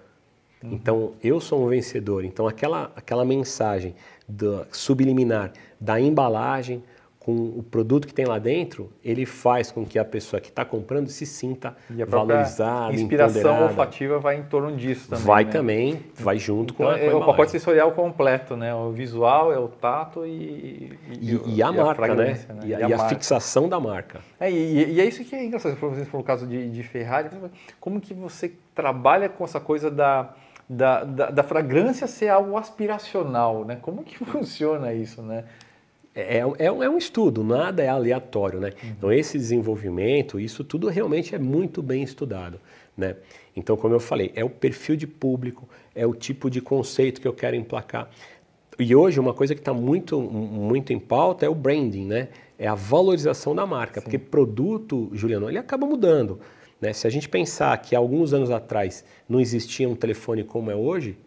Então, eu sou um vencedor. Então, aquela, aquela mensagem da, subliminar da embalagem com o produto que tem lá dentro, ele faz com que a pessoa que está comprando se sinta E a valorizada, inspiração empoderada. olfativa vai em torno disso também. vai né? também, vai junto com Então, a, com a é o pacote sensorial completo, né? O visual, é o tato e, E, e a marca, né? fragrância, E, a, e a marca. fixação da marca. É, e, e é isso que é engraçado, por exemplo, no caso de, de Ferrari, como que você trabalha com essa coisa da, da, da, da fragrância ser algo aspiracional, né? Como que funciona isso, né? É, é, é um estudo, nada é aleatório, né? Então esse desenvolvimento, isso tudo realmente é muito bem estudado, né? Então, como eu falei, é o perfil de público, é o tipo de conceito que eu quero emplacar. E hoje uma coisa que está muito, muito em pauta é o branding, né? É a valorização da marca, porque produto, Juliano, ele acaba mudando. Né? Se a gente pensar que alguns anos atrás não existia um telefone como é hoje,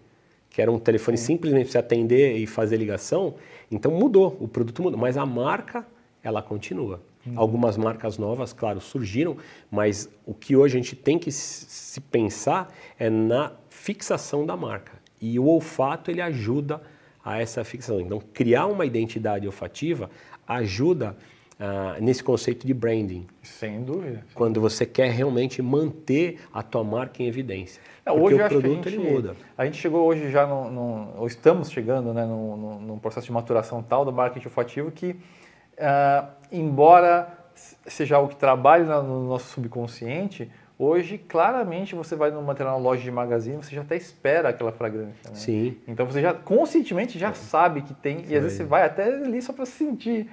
que era um telefone simplesmente para você atender e fazer ligação, então mudou, o produto mudou, mas a marca, ela continua. Algumas marcas novas, claro, surgiram, mas o que hoje a gente tem que se se pensar é na fixação da marca. E o olfato, ele ajuda a essa fixação. Então, criar uma identidade olfativa ajuda ah, nesse conceito de branding, Sem dúvida. quando você quer realmente manter a tua marca em evidência. Não, Porque hoje o produto a gente, ele muda. A gente chegou hoje já, no, no- ou estamos chegando, né, num, num- processo de maturação tal do marketing olfativo que, ah, embora seja algo que trabalhe no nosso subconsciente, hoje claramente você vai numa determinada loja de magazine, você já até espera aquela fragrância. Né? Sim. Então você já conscientemente já sabe que tem, e às vezes você vai até ali só para sentir.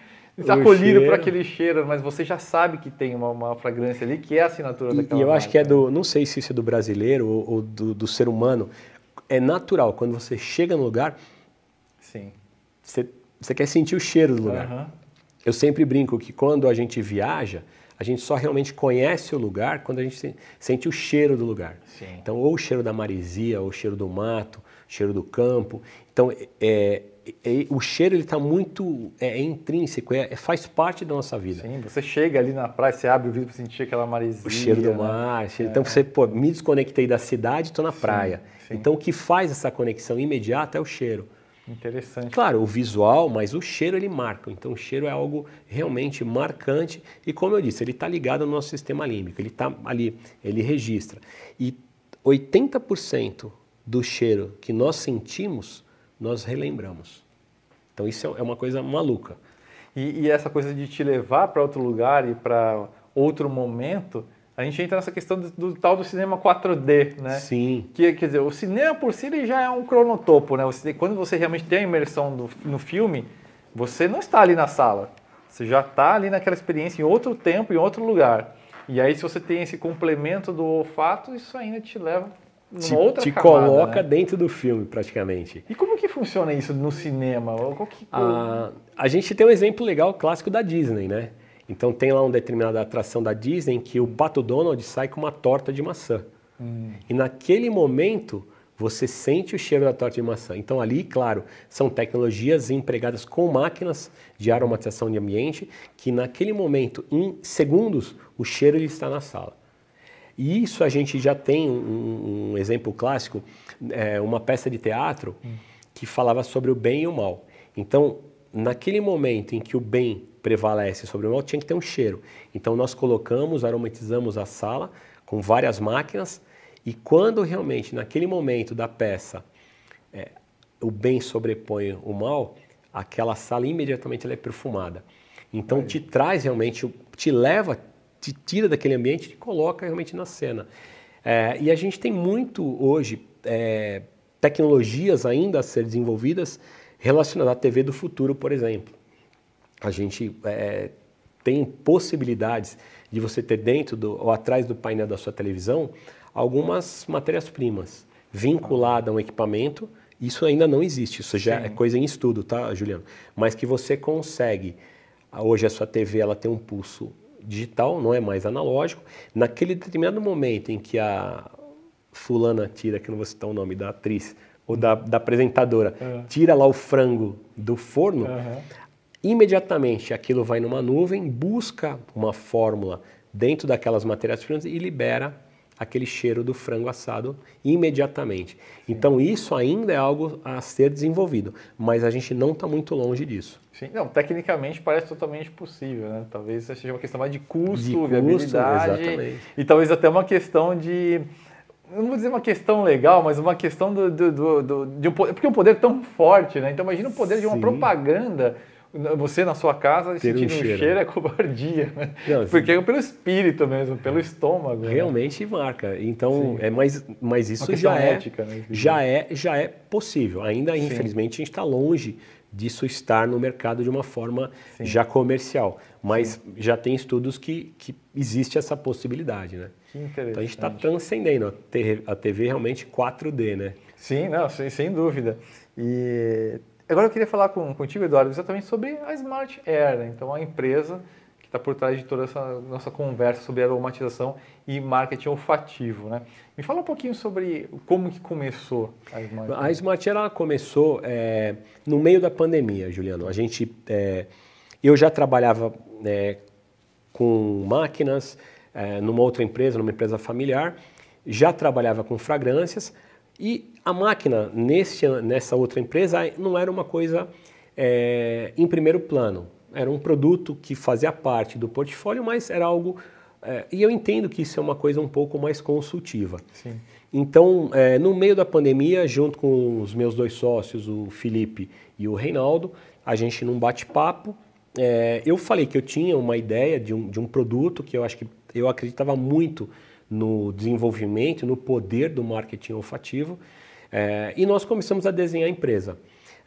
Acolhido cheiro. por aquele cheiro, mas você já sabe que tem uma, uma fragrância ali que é a assinatura E, daquela e eu acho que é marca. do, não sei se isso é do brasileiro ou, ou do, do ser humano, é natural, quando você chega no lugar, Sim. você, você quer sentir o cheiro do lugar. Aham. Eu sempre brinco que quando a gente viaja, a gente só realmente conhece o lugar quando a gente se- sente o cheiro do lugar. Sim. Então, ou o cheiro da maresia, ou o cheiro do mato, o cheiro do campo. Então, é- o cheiro ele está muito é, é intrínseco, é, é- faz parte da nossa vida. Sim, você chega ali na praia, você abre o vidro para sentir aquela maresia. O cheiro do né? mar. cheiro- Então você, pô, me desconectei da cidade, estou na praia. sim. Então o que faz essa conexão imediata é o cheiro. Interessante. Claro, o visual, mas o cheiro ele marca. Então o cheiro é algo realmente marcante e como eu disse, ele está ligado ao nosso sistema límbico. Ele está ali, ele registra. E 80% do cheiro que nós sentimos, nós relembramos. Então isso é uma coisa maluca. E, e essa coisa de te levar para outro lugar e para outro momento, a gente entra nessa questão do, do tal do cinema 4D, né? Sim. Que, quer dizer, o cinema por si ele já é um cronotopo, né? Você, quando você realmente tem a imersão do- no filme, você não está ali na sala. Você já está ali naquela experiência em outro tempo, em outro lugar. E aí, se você tem esse complemento do olfato, isso ainda te leva Te, outra te camada, coloca né? dentro do filme, praticamente. E como que funciona isso no cinema? Qual que- A, a gente tem um exemplo legal clássico da Disney, né? Então tem lá uma determinada atração da Disney em que o Pato Donald sai com uma torta de maçã. E naquele momento você sente o cheiro da torta de maçã. Então ali, claro, são tecnologias empregadas com máquinas de aromatização de ambiente que naquele momento, em segundos, o cheiro ele está na sala. E isso a gente já tem um, um exemplo clássico, é, uma peça de teatro que falava sobre o bem e o mal. Então, naquele momento em que o bem prevalece sobre o mal, tinha que ter um cheiro. Então, nós colocamos, aromatizamos a sala com várias máquinas e quando realmente, naquele momento da peça, é, o bem sobrepõe o mal, aquela sala imediatamente ela é perfumada. Então te traz realmente, te leva, te tira daquele ambiente e te coloca realmente na cena. É, e a gente tem muito hoje é, tecnologias ainda a ser desenvolvidas relacionado à TV do futuro, por exemplo. A gente é, tem possibilidades de você ter dentro do, ou atrás do painel da sua televisão algumas matérias-primas vinculadas a um equipamento. Isso ainda não existe, isso já Sim. é coisa em estudo, tá, Juliano? Mas que você consegue, hoje a sua TV ela tem um pulso digital, não é mais analógico. Naquele determinado momento em que a fulana tira, que não vou citar o nome da atriz, ou da, da apresentadora, uhum. tira lá o frango do forno, uhum. imediatamente aquilo vai numa nuvem, busca uma fórmula dentro daquelas matérias-primas e libera aquele cheiro do frango assado imediatamente. Sim. Então isso ainda é algo a ser desenvolvido, mas a gente não está muito longe disso. Sim, não, tecnicamente parece totalmente possível, né? Talvez seja uma questão mais de custo, de viabilidade custo, exatamente. e talvez até uma questão de não vou dizer uma questão legal, mas uma questão do, do, do, do de um poder, porque é um poder tão forte, né? Então imagina o poder de uma Sim. propaganda você na sua casa Ter sentindo um cheiro. um cheiro é covardia, né? Não, Porque é pelo espírito mesmo, pelo estômago. Né? Realmente né? marca. Então, é mais, mas isso já é, ética, né? já é já é possível. Ainda, Sim. infelizmente, a gente está longe disso estar no mercado de uma forma Sim. já comercial. Mas Sim. já tem estudos que, que existe essa possibilidade, né? Que interessante. Então a gente está transcendendo a TV, a TV realmente 4D, né? Sim, não, sem, sem dúvida. E agora eu queria falar com, contigo, Eduardo, exatamente sobre a Smart Air, né? então a empresa que está por trás de toda essa nossa conversa sobre aromatização e marketing olfativo, né? Me fala um pouquinho sobre como que começou a Smart Air. A Smart Air começou é, no meio da pandemia, Juliano. A gente, é, eu já trabalhava é, com máquinas é, numa outra empresa, numa empresa familiar, já trabalhava com fragrâncias, e a máquina nesse, nessa outra empresa não era uma coisa é, em primeiro plano. Era um produto que fazia parte do portfólio, mas era algo. É, e eu entendo que isso é uma coisa um pouco mais consultiva. Sim. Então, é, no meio da pandemia, junto com os meus dois sócios, o Felipe e o Reinaldo, a gente num bate-papo, é, eu falei que eu tinha uma ideia de um, de um produto que eu acho que eu acreditava muito no desenvolvimento, no poder do marketing olfativo. É, e nós começamos a desenhar a empresa.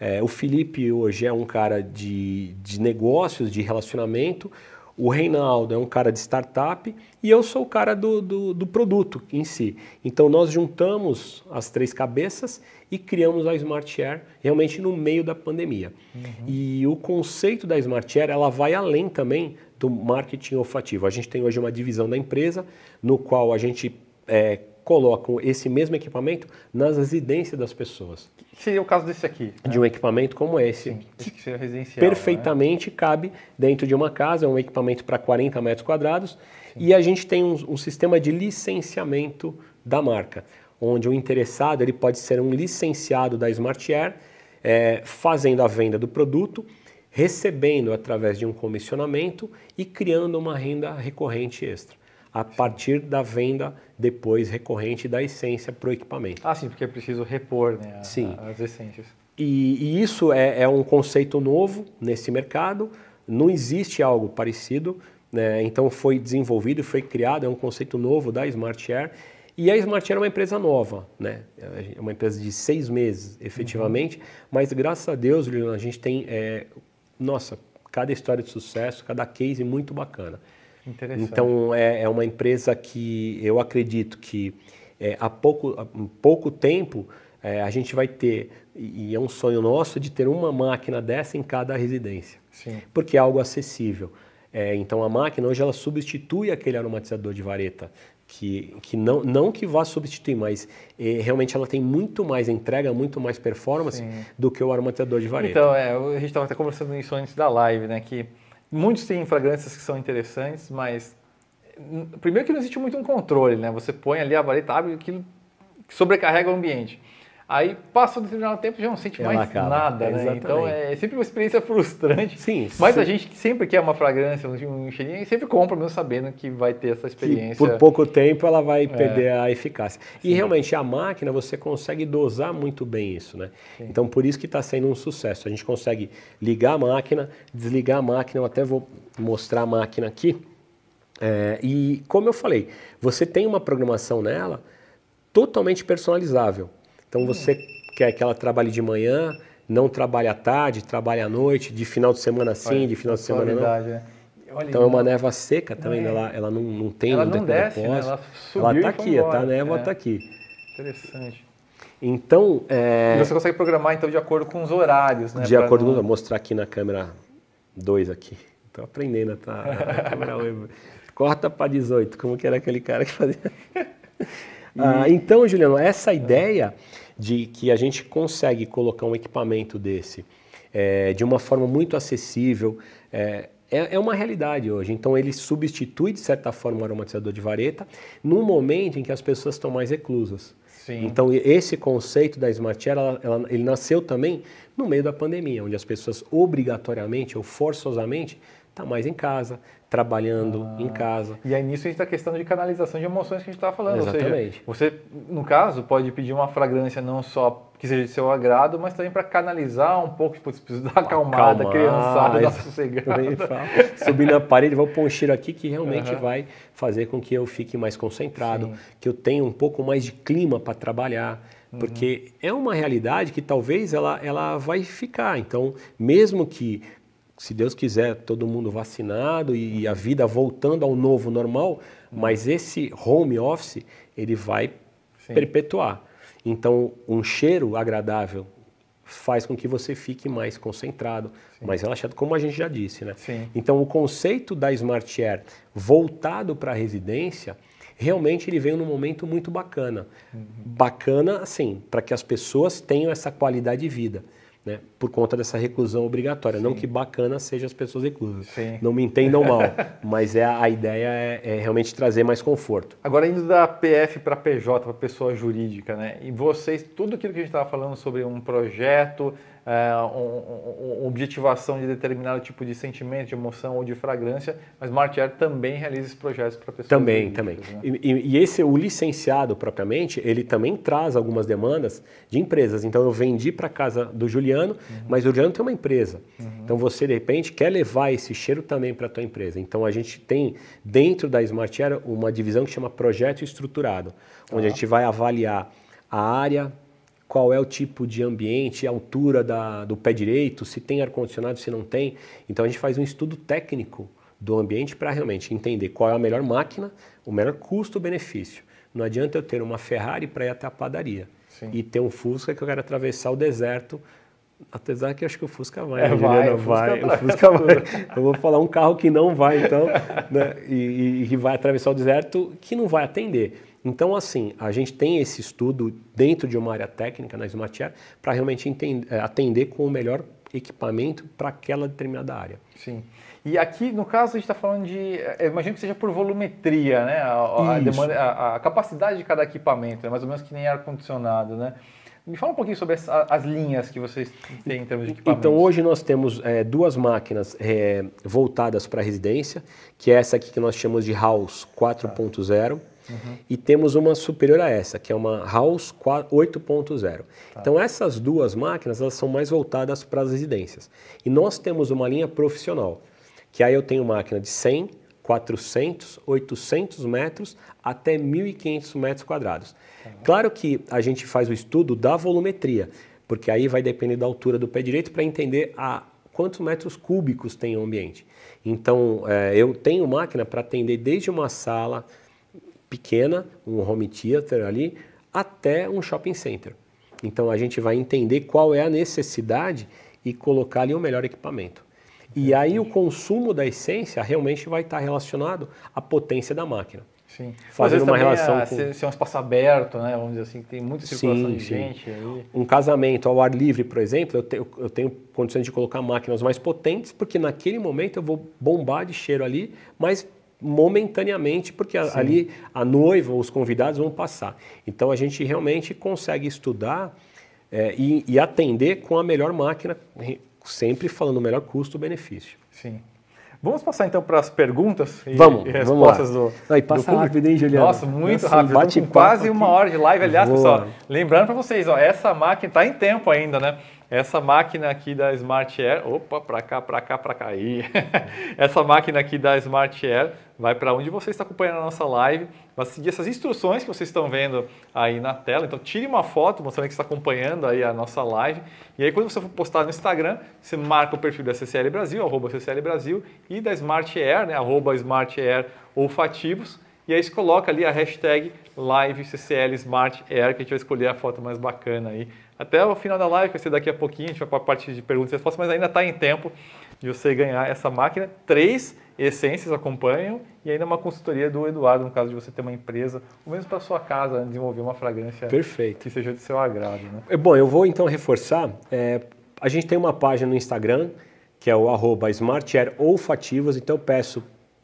É, o Felipe hoje é um cara de, de negócios, de relacionamento. O Reinaldo é um cara de startup e eu sou o cara do, do, do, produto em si. Então nós juntamos as três cabeças e criamos a Smart Air realmente no meio da pandemia. Uhum. E o conceito da Smart Air ela vai além também do marketing olfativo. A gente tem hoje uma divisão da empresa no qual a gente é, coloca esse mesmo equipamento nas residências das pessoas. Que seria o caso desse aqui? De um equipamento como esse. Sim, esse que seria residencial. Perfeitamente né? cabe dentro de uma casa, é um equipamento para 40 metros quadrados. Sim. E a gente tem um, um sistema de licenciamento da marca, onde o interessado ele pode ser um licenciado da Smart Air, é, fazendo a venda do produto recebendo através de um comissionamento e criando uma renda recorrente extra, a partir da venda depois recorrente da essência para o equipamento. Ah, sim, porque é preciso repor né, sim. as essências. E, e isso é, é, um conceito novo nesse mercado, não existe algo parecido, né, então foi desenvolvido, foi criado, é um conceito novo da Smart Air. E a Smart Air é uma empresa nova, né? é uma empresa de seis meses, efetivamente, uhum. mas graças a Deus, a gente tem é, nossa, cada história de sucesso, cada case muito bacana. Então é, é uma empresa que eu acredito que é, há pouco, há pouco tempo é, a gente vai ter, e é um sonho nosso, de ter uma máquina dessa em cada residência. Sim. Porque é algo acessível. É, então a máquina hoje ela substitui aquele aromatizador de vareta que, que não, não que vá substituir, mas é, realmente ela tem muito mais entrega, muito mais performance Sim. do que o aromatizador de vareta. Então, é, a gente estava até conversando isso antes da live, né? Que muitos têm fragrâncias que são interessantes, mas primeiro que não existe muito um controle, né? Você põe ali a vareta, abre aquilo sobrecarrega o ambiente. Aí passa um determinado tempo e já não sente Ela mais acaba. nada, né? Então é sempre uma experiência frustrante. Sim. Mas sim. a gente sempre quer uma fragrância, um cheirinho, sempre compra mesmo sabendo que vai ter essa experiência. por pouco tempo ela vai é. perder a eficácia. Sim. E realmente a máquina você consegue dosar muito bem isso, né? Sim. Então por isso que está sendo um sucesso. A gente consegue ligar a máquina, desligar a máquina, eu até vou mostrar a máquina aqui. É, e como eu falei, você tem uma programação nela totalmente personalizável. Então você quer que ela trabalhe de manhã, não trabalha à tarde, trabalha à noite, de final de semana sim, Olha, de final de semana não. Né? Olha, então é uma névoa seca também, é. ela, ela não, não tem ela um não desce, né? ela subiu Ela tá aqui, tá? A névoa é. tá aqui. Interessante. Então, é... E você consegue programar então de acordo com os horários, né? De acordo não... com mostrar aqui na câmera 2 aqui. Estou aprendendo tá? Corta para 18, como que era aquele cara que fazia. ah, então, Juliano, essa ideia de que a gente consegue colocar um equipamento desse é, de uma forma muito acessível, é, é, é, uma realidade hoje. Então ele substitui, de certa forma, o aromatizador de vareta num momento em que as pessoas estão mais reclusas. Sim. Então esse conceito da Smart Air, ela, ela, ele nasceu também no meio da pandemia, onde as pessoas obrigatoriamente ou forçosamente estão tá mais em casa, trabalhando ah, em casa. E aí nisso a gente está questão de canalização de emoções que a gente estava falando. Exatamente. Ou seja, você, no caso, pode pedir uma fragrância não só que seja de seu agrado, mas também para canalizar um pouco, tipo, precisa dar acalmada, criançada, dar sossegada. Subir na parede, vou pôr um cheiro aqui que realmente uhum. vai fazer com que eu fique mais concentrado, Sim. que eu tenha um pouco mais de clima para trabalhar. Porque uhum. é uma realidade que talvez ela, ela vai ficar. Então, mesmo que se Deus quiser, todo mundo vacinado e a vida voltando ao novo normal, mas esse home office ele vai Sim. perpetuar. Então, um cheiro agradável faz com que você fique mais concentrado, Sim. mais relaxado, como a gente já disse, né? Sim. Então, o conceito da Smart Air voltado para a residência, realmente ele veio num momento muito bacana. Uhum. Bacana, assim, para que as pessoas tenham essa qualidade de vida né, por conta dessa reclusão obrigatória. Sim. Não que bacana seja as pessoas reclusas. Sim. Não me entendam mal, mas é, a ideia é, é, realmente trazer mais conforto. Agora, indo da PF para PJ, para pessoa jurídica, né? e vocês, tudo aquilo que a gente estava falando sobre um projeto, é, um, um, objetivação de determinado tipo de sentimento, de emoção ou de fragrância, mas Smart Air também realiza esses projetos para pessoas. Também, também. Né? E, e, esse, o licenciado propriamente, ele também traz algumas demandas de empresas. Então eu vendi para casa do Juliano, uhum. mas o Juliano tem uma empresa. Uhum. Então você, de repente, quer levar esse cheiro também para a tua empresa. Então a gente tem dentro da Smart Air uma divisão que chama projeto estruturado, onde ah. a gente vai avaliar a área, qual é o tipo de ambiente, a altura da, do pé direito, se tem ar-condicionado, se não tem. Então a gente faz um estudo técnico do ambiente para realmente entender qual é a melhor máquina, o melhor custo-benefício. Não adianta eu ter uma Ferrari para ir até a padaria Sim. e ter um Fusca que eu quero atravessar o deserto. Apesar que eu acho que o Fusca vai, é, né, vai, o vai, Fusca, o Fusca vai. Eu vou falar um carro que não vai, então, né, e, e vai atravessar o deserto que não vai atender. Então, assim, a gente tem esse estudo dentro de uma área técnica na Smart Air para realmente entender, eh, atender com o melhor equipamento para aquela determinada área. Sim. E aqui, no caso, a gente está falando de. Eh, imagino que seja por volumetria, né? A, a, demanda, a, a capacidade de cada equipamento, é mais ou menos que nem ar-condicionado, né? Me fala um pouquinho sobre as, as, linhas que vocês têm em termos de equipamento. Então, hoje nós temos é, duas máquinas é, voltadas para a residência, que é essa aqui que nós chamamos de House 4.0. Uhum. E temos uma superior a essa, que é uma House 8.0. Tá. Então essas duas máquinas elas são mais voltadas para as residências. E nós temos uma linha profissional, que aí eu tenho máquina de 100, 400, 800 metros até 1.500 metros quadrados. Tá. Claro que a gente faz o estudo da volumetria, porque aí vai depender da altura do pé direito para entender a quantos metros cúbicos tem o ambiente. Então, é, eu tenho máquina para atender desde uma sala, pequena, um home theater ali, até um shopping center. Então a gente vai entender qual é a necessidade e colocar ali o melhor equipamento. E aí o consumo da essência realmente vai estar relacionado à potência da máquina. Sim. Fazendo uma relação é, com... Se é um espaço aberto, né? Vamos dizer assim, tem muita circulação sim, de sim. gente. Aí. Um casamento ao ar livre, por exemplo, eu tenho, eu tenho condições de colocar máquinas mais potentes, porque naquele momento eu vou bombar de cheiro ali, mas momentaneamente, porque Sim. ali a noiva, os convidados vão passar. Então a gente realmente consegue estudar é, e, e, atender com a melhor máquina, sempre falando o melhor custo-benefício. Sim. Vamos passar então para as perguntas e, vamos, e respostas vamos do, Aí, passa do rápido, hein, Juliano? Nossa, muito Nossa, rápido. Bate quase aqui. uma hora de live. Aliás, Boa. pessoal, lembrando para vocês, ó, essa máquina está em tempo ainda, né? Essa máquina aqui da Smart Air, opa, para cá, para cá, para cá, aí. essa máquina aqui da Smart Air vai para onde você está acompanhando a nossa live, vai seguir essas instruções que vocês estão vendo aí na tela. Então tire uma foto mostrando que está acompanhando aí a nossa live. E aí quando você for postar no Instagram, você marca o perfil da CCL Brasil, arroba CCL Brasil, e da Smart Air, né, arroba Smart Air Olfativos. E aí você coloca ali a hashtag LiveCCL Smart Air, que a gente vai escolher a foto mais bacana aí. Até o final da live, que vai ser daqui a pouquinho, a gente vai para a parte de perguntas e respostas, mas ainda está em tempo de você ganhar essa máquina. Três essências acompanham e ainda uma consultoria do Eduardo, no caso de você ter uma empresa, ou mesmo para sua casa, desenvolver uma fragrância Perfeito. que seja de seu agrado. Né? É, bom, eu vou então reforçar. É, a gente tem uma página no Instagram, que é o arroba Olfativos, então eu peço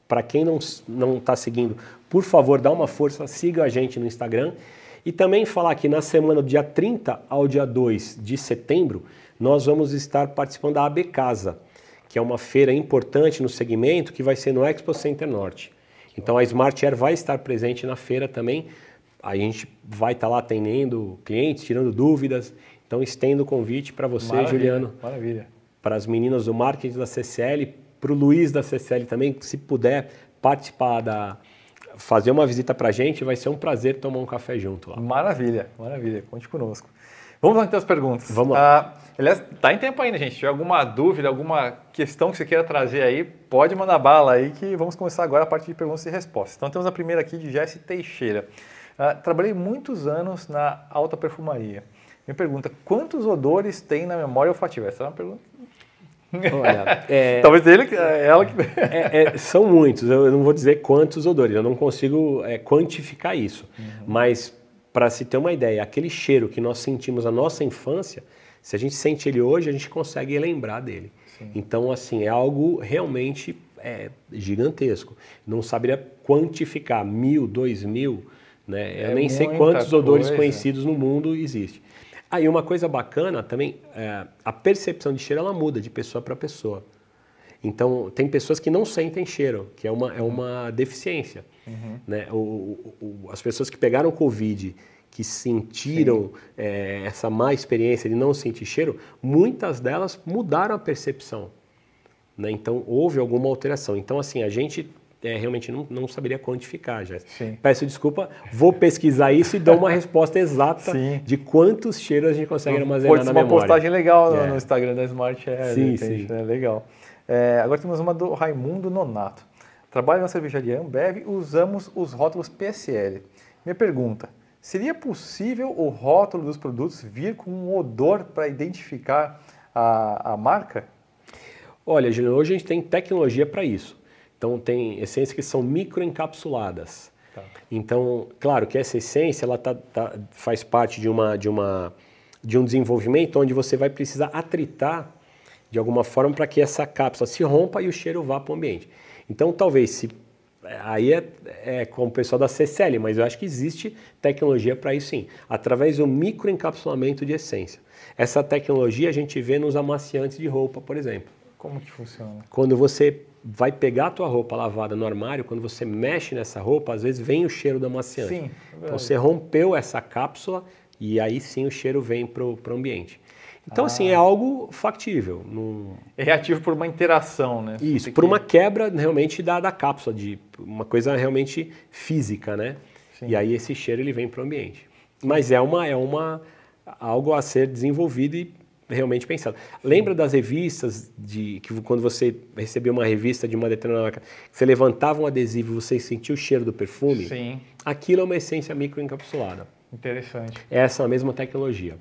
para quem não está seguindo, por favor, dá uma força, siga a gente no Instagram. E também falar que na semana do dia 30 ao dia 2 de setembro, nós vamos estar participando da AB Casa, que é uma feira importante no segmento que vai ser no Expo Center Norte. Então a Smart Air vai estar presente na feira também. A gente vai estar lá atendendo clientes, tirando dúvidas. Então estendo o convite para você, Maravilha, Juliano. Maravilha. Para as meninas do marketing da CCL, para o Luiz da CCL também, se puder participar da. Fazer uma visita para a gente, vai ser um prazer tomar um café junto lá. Maravilha, maravilha. Conte conosco. Vamos lá então as perguntas. Vamos lá. Ah, aliás, tá em tempo ainda, gente. Se tiver alguma dúvida, alguma questão que você queira trazer aí, pode mandar bala aí que vamos começar agora a parte de perguntas e respostas. Então temos a primeira aqui de Jesse Teixeira. Ah, trabalhei muitos anos na alta perfumaria. Me pergunta, quantos odores tem na memória olfativa? Essa é uma pergunta Olha, é, Talvez ele, ela que. é, é, são muitos, eu não vou dizer quantos odores, eu não consigo é, quantificar isso. Uhum. Mas, para se ter uma ideia, aquele cheiro que nós sentimos na nossa infância, se a gente sente ele hoje, a gente consegue lembrar dele. Sim. Então, assim, é algo realmente é, gigantesco. Não saberia quantificar mil, dois mil, né? eu é nem sei quantos coisa. odores conhecidos no mundo existem. Aí ah, uma coisa bacana também, é, a percepção de cheiro ela muda de pessoa para pessoa. Então tem pessoas que não sentem cheiro, que é uma, é uma deficiência. Uhum. Né? O, o, as pessoas que pegaram Covid, que sentiram é, essa má experiência de não sentir cheiro, muitas delas mudaram a percepção. Né? Então houve alguma alteração. Então assim, a gente é, realmente não, não saberia quantificar, já. Peço desculpa, vou pesquisar isso e dou uma resposta exata sim. de quantos cheiros a gente consegue armazenar Pode na memória. uma postagem legal no, é. no, Instagram da Smart Air. Sim, sim. Né? Legal. É, agora temos uma do Raimundo Nonato. Trabalho na cervejaria Ambev usamos os rótulos PSL. Minha pergunta, seria possível o rótulo dos produtos vir com um odor para identificar a, a marca? Olha, Juliano, hoje a gente tem tecnologia para isso. Então tem essências que são microencapsuladas. Tá. Então, claro que essa essência ela tá, tá, faz parte de, uma, de, uma, de um desenvolvimento onde você vai precisar atritar de alguma forma para que essa cápsula se rompa e o cheiro vá para o ambiente. Então, talvez se aí é, é com o pessoal da CCL, mas eu acho que existe tecnologia para isso sim, através do microencapsulamento de essência. Essa tecnologia a gente vê nos amaciantes de roupa, por exemplo. Como que funciona? Quando você vai pegar a tua roupa lavada no armário, quando você mexe nessa roupa, às vezes vem o cheiro da amaciante. Sim. Então você rompeu essa cápsula e aí sim o cheiro vem para o ambiente. Então, assim, ah. assim, é algo factível. Num... É reativo por uma interação, né? Isso, por que... uma quebra realmente da, da cápsula, de uma coisa realmente física, né? Sim. E aí esse cheiro ele vem para o ambiente. Mas é uma, é uma algo a ser desenvolvido e realmente pensado. Lembra das revistas de que quando você recebia uma revista de uma determinada marca, você levantava um adesivo e você sentia o cheiro do perfume? Sim. Aquilo é uma essência microencapsulada. Interessante. Essa é a mesma tecnologia.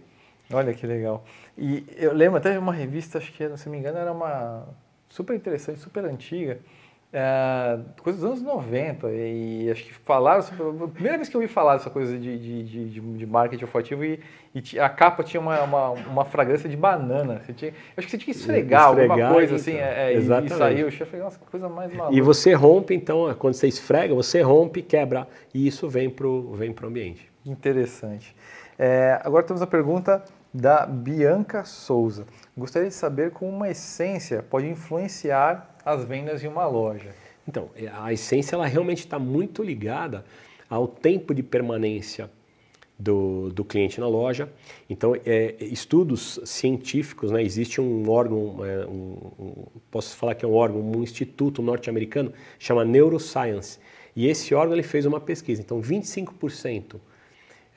Olha que legal. E eu lembro até de uma revista, acho que, se não me engano, era uma super interessante, super antiga, é, coisa dos anos 90, e acho que falaram a primeira vez que eu ouvi falar dessa coisa de, de, de, de marketing olfativo e, e, a capa tinha uma, uma, uma, fragrância de banana. Você tinha, acho que você tinha que esfregar, esfregar alguma coisa assim, então, é, é, e, e saiu. O chefe nossa, coisa mais maluca. E você rompe, então, quando você esfrega, você rompe, quebra, e isso vem para o vem pro ambiente. Interessante. É, agora temos a pergunta da Bianca Souza. Gostaria de saber como uma essência pode influenciar as vendas em uma loja? Então, a essência ela realmente está muito ligada ao tempo de permanência do, do cliente na loja. Então, é, estudos científicos, né, existe um órgão, é, um, um, posso falar que é um órgão, um instituto norte-americano, chama Neuroscience. E esse órgão ele fez uma pesquisa. Então, 25%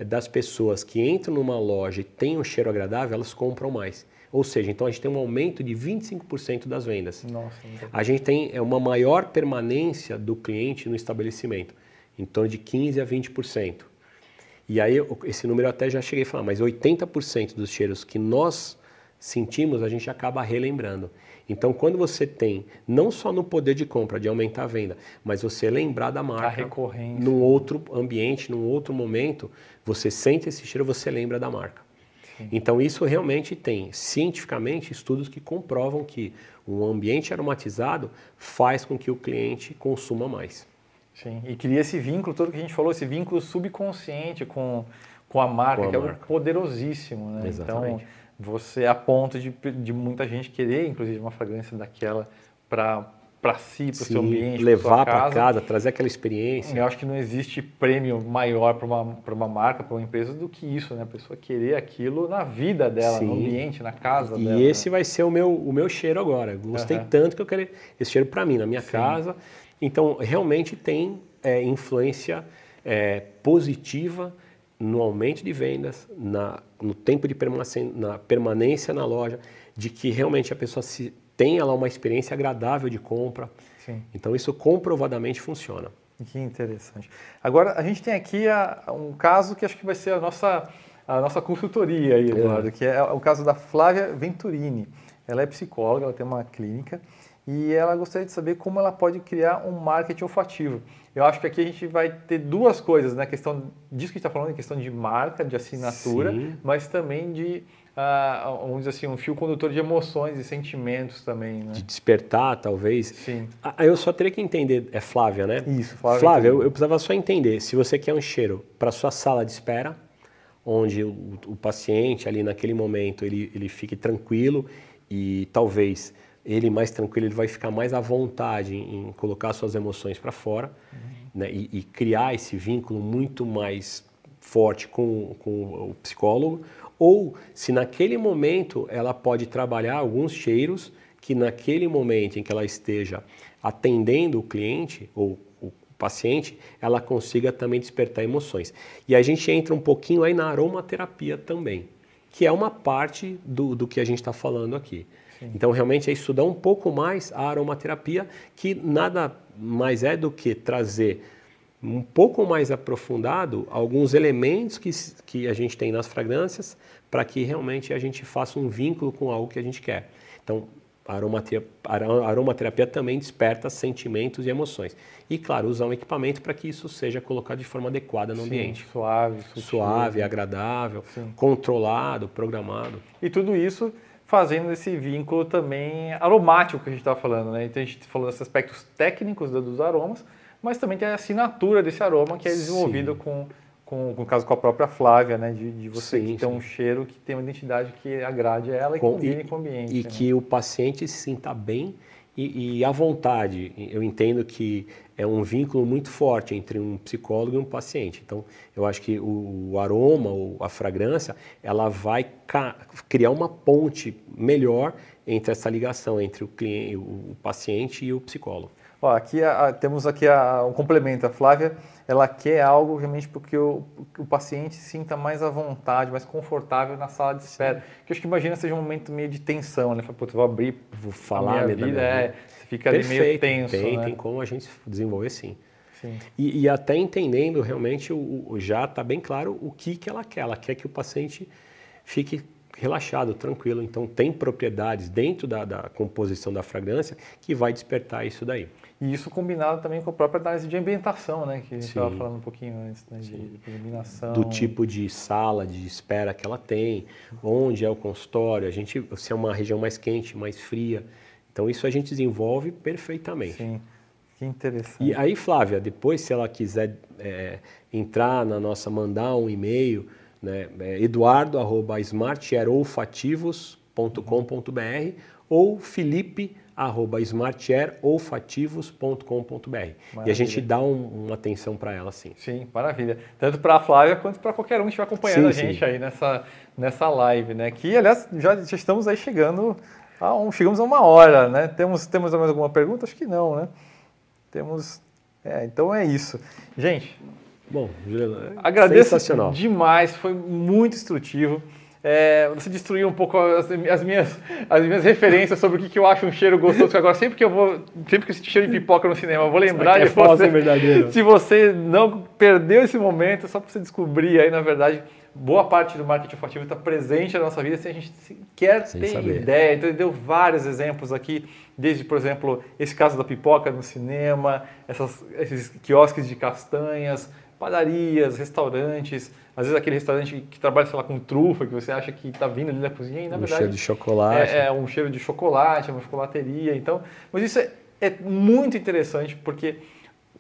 das pessoas que entram numa loja e têm um cheiro agradável, elas compram mais. Ou seja, então a gente tem um aumento de 25% das vendas. Nossa, a gente tem é, uma maior permanência do cliente no estabelecimento, em torno de 15% a 20%. E aí, esse número eu até já cheguei a falar, mas 80% dos cheiros que nós sentimos, a gente acaba relembrando. Então, quando você tem, não só no poder de compra, de aumentar a venda, mas você lembrar da marca. A recorrência. Num outro ambiente, num outro momento, você sente esse cheiro, você lembra da marca. Sim. Então, isso realmente tem, cientificamente, estudos que comprovam que um ambiente aromatizado faz com que o cliente consuma mais. Sim, e cria esse vínculo todo que a gente falou, esse vínculo subconsciente com, com a marca, com a que marca. é poderosíssimo. Né? Exatamente. Então, você a ponto de, de muita gente querer, inclusive, uma fragrância daquela para para si, para o seu ambiente, levar para casa, trazer aquela experiência. Eu acho que não existe prêmio maior para uma, uma marca, para uma empresa do que isso, né? A pessoa querer aquilo na vida dela, Sim. no ambiente, na casa e dela. E esse vai ser o meu, o meu cheiro agora. Gostei uhum. tanto que eu quero esse cheiro para mim, na minha Sim. casa. Então, realmente tem é, influência é, positiva no aumento de vendas, na, no tempo de permanência na, permanência na loja, de que realmente a pessoa se, tenha lá uma experiência agradável de compra. Sim. Então isso comprovadamente funciona. Que interessante. Agora a gente tem aqui a, um caso que acho que vai ser a nossa, a nossa consultoria aí, Eduardo, é. que é o caso da Flávia Venturini. Ela é psicóloga, ela tem uma clínica e ela gostaria de saber como ela pode criar um marketing olfativo. Eu acho que aqui a gente vai ter duas coisas, né? A questão disso que está falando, a questão de marca, de assinatura, Sim. mas também de, uh, vamos dizer assim, um fio condutor de emoções e sentimentos também, né? De despertar, talvez. Sim. Ah, eu só teria que entender, é Flávia, né? Isso, Flávia. Flávia, eu, eu precisava só entender, se você quer um cheiro para sua sala de espera, onde o, o paciente ali naquele momento ele, ele fique tranquilo e talvez ele mais tranquilo, ele vai ficar mais à vontade em, em colocar suas emoções para fora uhum. né, e, e, criar esse vínculo muito mais forte com, com o psicólogo. Ou se naquele momento ela pode trabalhar alguns cheiros que naquele momento em que ela esteja atendendo o cliente ou o paciente, ela consiga também despertar emoções. E a gente entra um pouquinho aí na aromaterapia também, que é uma parte do, do que a gente está falando aqui. Então, realmente é estudar um pouco mais a aromaterapia, que nada mais é do que trazer um pouco mais aprofundado alguns elementos que, que a gente tem nas fragrâncias para que realmente a gente faça um vínculo com algo que a gente quer. Então, a aromaterapia, a aromaterapia também desperta sentimentos e emoções. E, claro, usar um equipamento para que isso seja colocado de forma adequada no Sim, ambiente. Suave, sutil, Suave, agradável, Sim. controlado, programado. E tudo isso fazendo esse vínculo também aromático que a gente estava falando, né? Então a gente falou desses aspectos técnicos dos aromas, mas também tem a assinatura desse aroma que é desenvolvido com, com, no caso com a própria Flávia, né? De, de você sim, ter um cheiro que tem uma identidade que agrade a ela e com, combine e, com o ambiente. E né? que o paciente se sinta bem e, e à vontade. Eu entendo que é um vínculo muito forte entre um psicólogo e um paciente. Então, eu acho que o aroma ou a fragrância, ela vai criar uma ponte melhor entre essa ligação entre o cliente, o paciente e o psicólogo. Ó, aqui a, temos aqui a, um complemento. A Flávia, ela quer algo realmente porque o, o paciente sinta mais à vontade, mais confortável na sala de espera. Sim. Que eu acho que imagina seja um momento meio de tensão, né? Pô, vou abrir, vou falar a minha vida, é, você fica Perfeito. ali meio tenso, tem, né? tem como a gente desenvolver sim. sim. E, e, até entendendo realmente, o, o já está bem claro o que, que ela quer. Ela quer que o paciente fique relaxado, tranquilo. Então, tem propriedades dentro da, da composição da fragrância que vai despertar isso daí. E isso combinado também com a própria análise de ambientação, né? Que a gente estava falando um pouquinho antes, né? De, de, iluminação. Do tipo de sala de espera que ela tem, onde é o consultório, a gente, se é uma região mais quente, mais fria. Então isso a gente desenvolve perfeitamente. Sim, que interessante. E aí, Flávia, depois se ela quiser é, entrar na nossa, mandar um e-mail, né? É smartairolfativos.com.br ou felipe@smartairolfativos.com.br. E a gente dá um, uma atenção para ela sim. Sim, maravilha. Tanto para a Flávia quanto para qualquer um que estiver acompanhando sim, a gente sim. aí nessa, nessa live, né? Que, aliás, já, já estamos aí chegando a um, chegamos a uma hora, né? Temos, temos mais alguma pergunta? Acho que não, né? Temos. É, então é isso. Gente. Bom, agradeço demais, foi muito instrutivo. É, você destruiu um pouco as, as, minhas, as minhas referências sobre o que, que eu acho um cheiro gostoso. Agora, sempre que eu vou, sempre que eu cheiro de pipoca no cinema, eu vou lembrar de é você. Verdadeiro. Se você não perdeu esse momento, só para você descobrir aí, na verdade, boa parte do marketing olfativo está presente na nossa vida sem a gente sequer ter saber. ideia. Então, ele deu vários exemplos aqui, desde, por exemplo, esse caso da pipoca no cinema, essas, esses quiosques de castanhas, padarias, restaurantes, às vezes aquele restaurante que trabalha, sei lá, com trufa, que você acha que está vindo ali da cozinha e na um verdade... cheiro de chocolate. É, é, um cheiro de chocolate, é uma chocolateria, então... Mas isso é, é muito interessante porque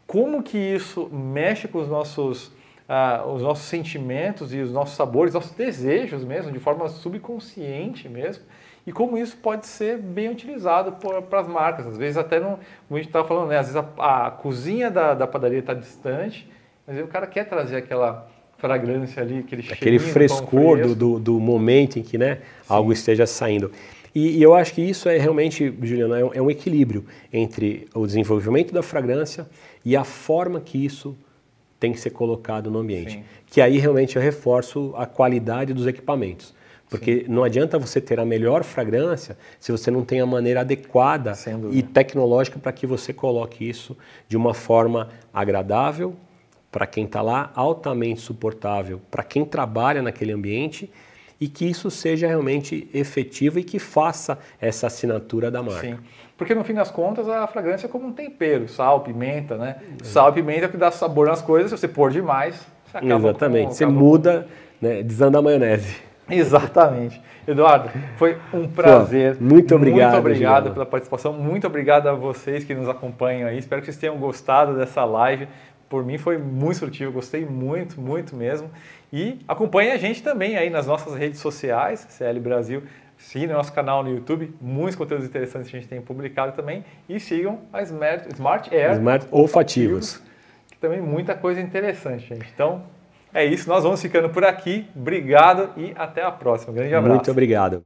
como que isso mexe com os nossos, ah, os nossos sentimentos e os nossos sabores, nossos desejos mesmo, de forma subconsciente mesmo, e como isso pode ser bem utilizado para as marcas. Às vezes até não, como a gente estava falando, né? às vezes a, a cozinha da, da padaria está distante, mas o cara quer trazer aquela fragrância ali, aquele Aquele frescor do, do, do, momento em que né, algo esteja saindo. E, e, eu acho que isso é realmente, Juliana, é um, é um equilíbrio entre o desenvolvimento da fragrância e a forma que isso tem que ser colocado no ambiente. Sim. Que aí realmente eu reforço a qualidade dos equipamentos. Porque Sim. não adianta você ter a melhor fragrância se você não tem a maneira adequada e tecnológica para que você coloque isso de uma forma agradável, para quem está lá, altamente suportável para quem trabalha naquele ambiente e que isso seja realmente efetivo e que faça essa assinatura da marca. Sim, porque no fim das contas a fragrância é como um tempero, sal, pimenta, né? É. Sal e pimenta que dá sabor nas coisas, se você pôr demais, você acaba Exatamente, com, você muda, né, desanda a maionese. Exatamente. Eduardo, foi um prazer. Pô, muito obrigado. Muito obrigado pela participação. Muito obrigado a vocês que nos acompanham aí. Espero que vocês tenham gostado dessa live por mim foi muito instrutivo, gostei muito, muito mesmo. E acompanhe a gente também aí nas nossas redes sociais, CL Brasil, siga nosso canal no YouTube, muitos conteúdos interessantes que a gente tem publicado também. E sigam a Smart, Smart Air Smart Olfativos, que também muita coisa interessante, gente. Então, é isso, nós vamos ficando por aqui. Obrigado e até a próxima. Um grande abraço. Muito obrigado.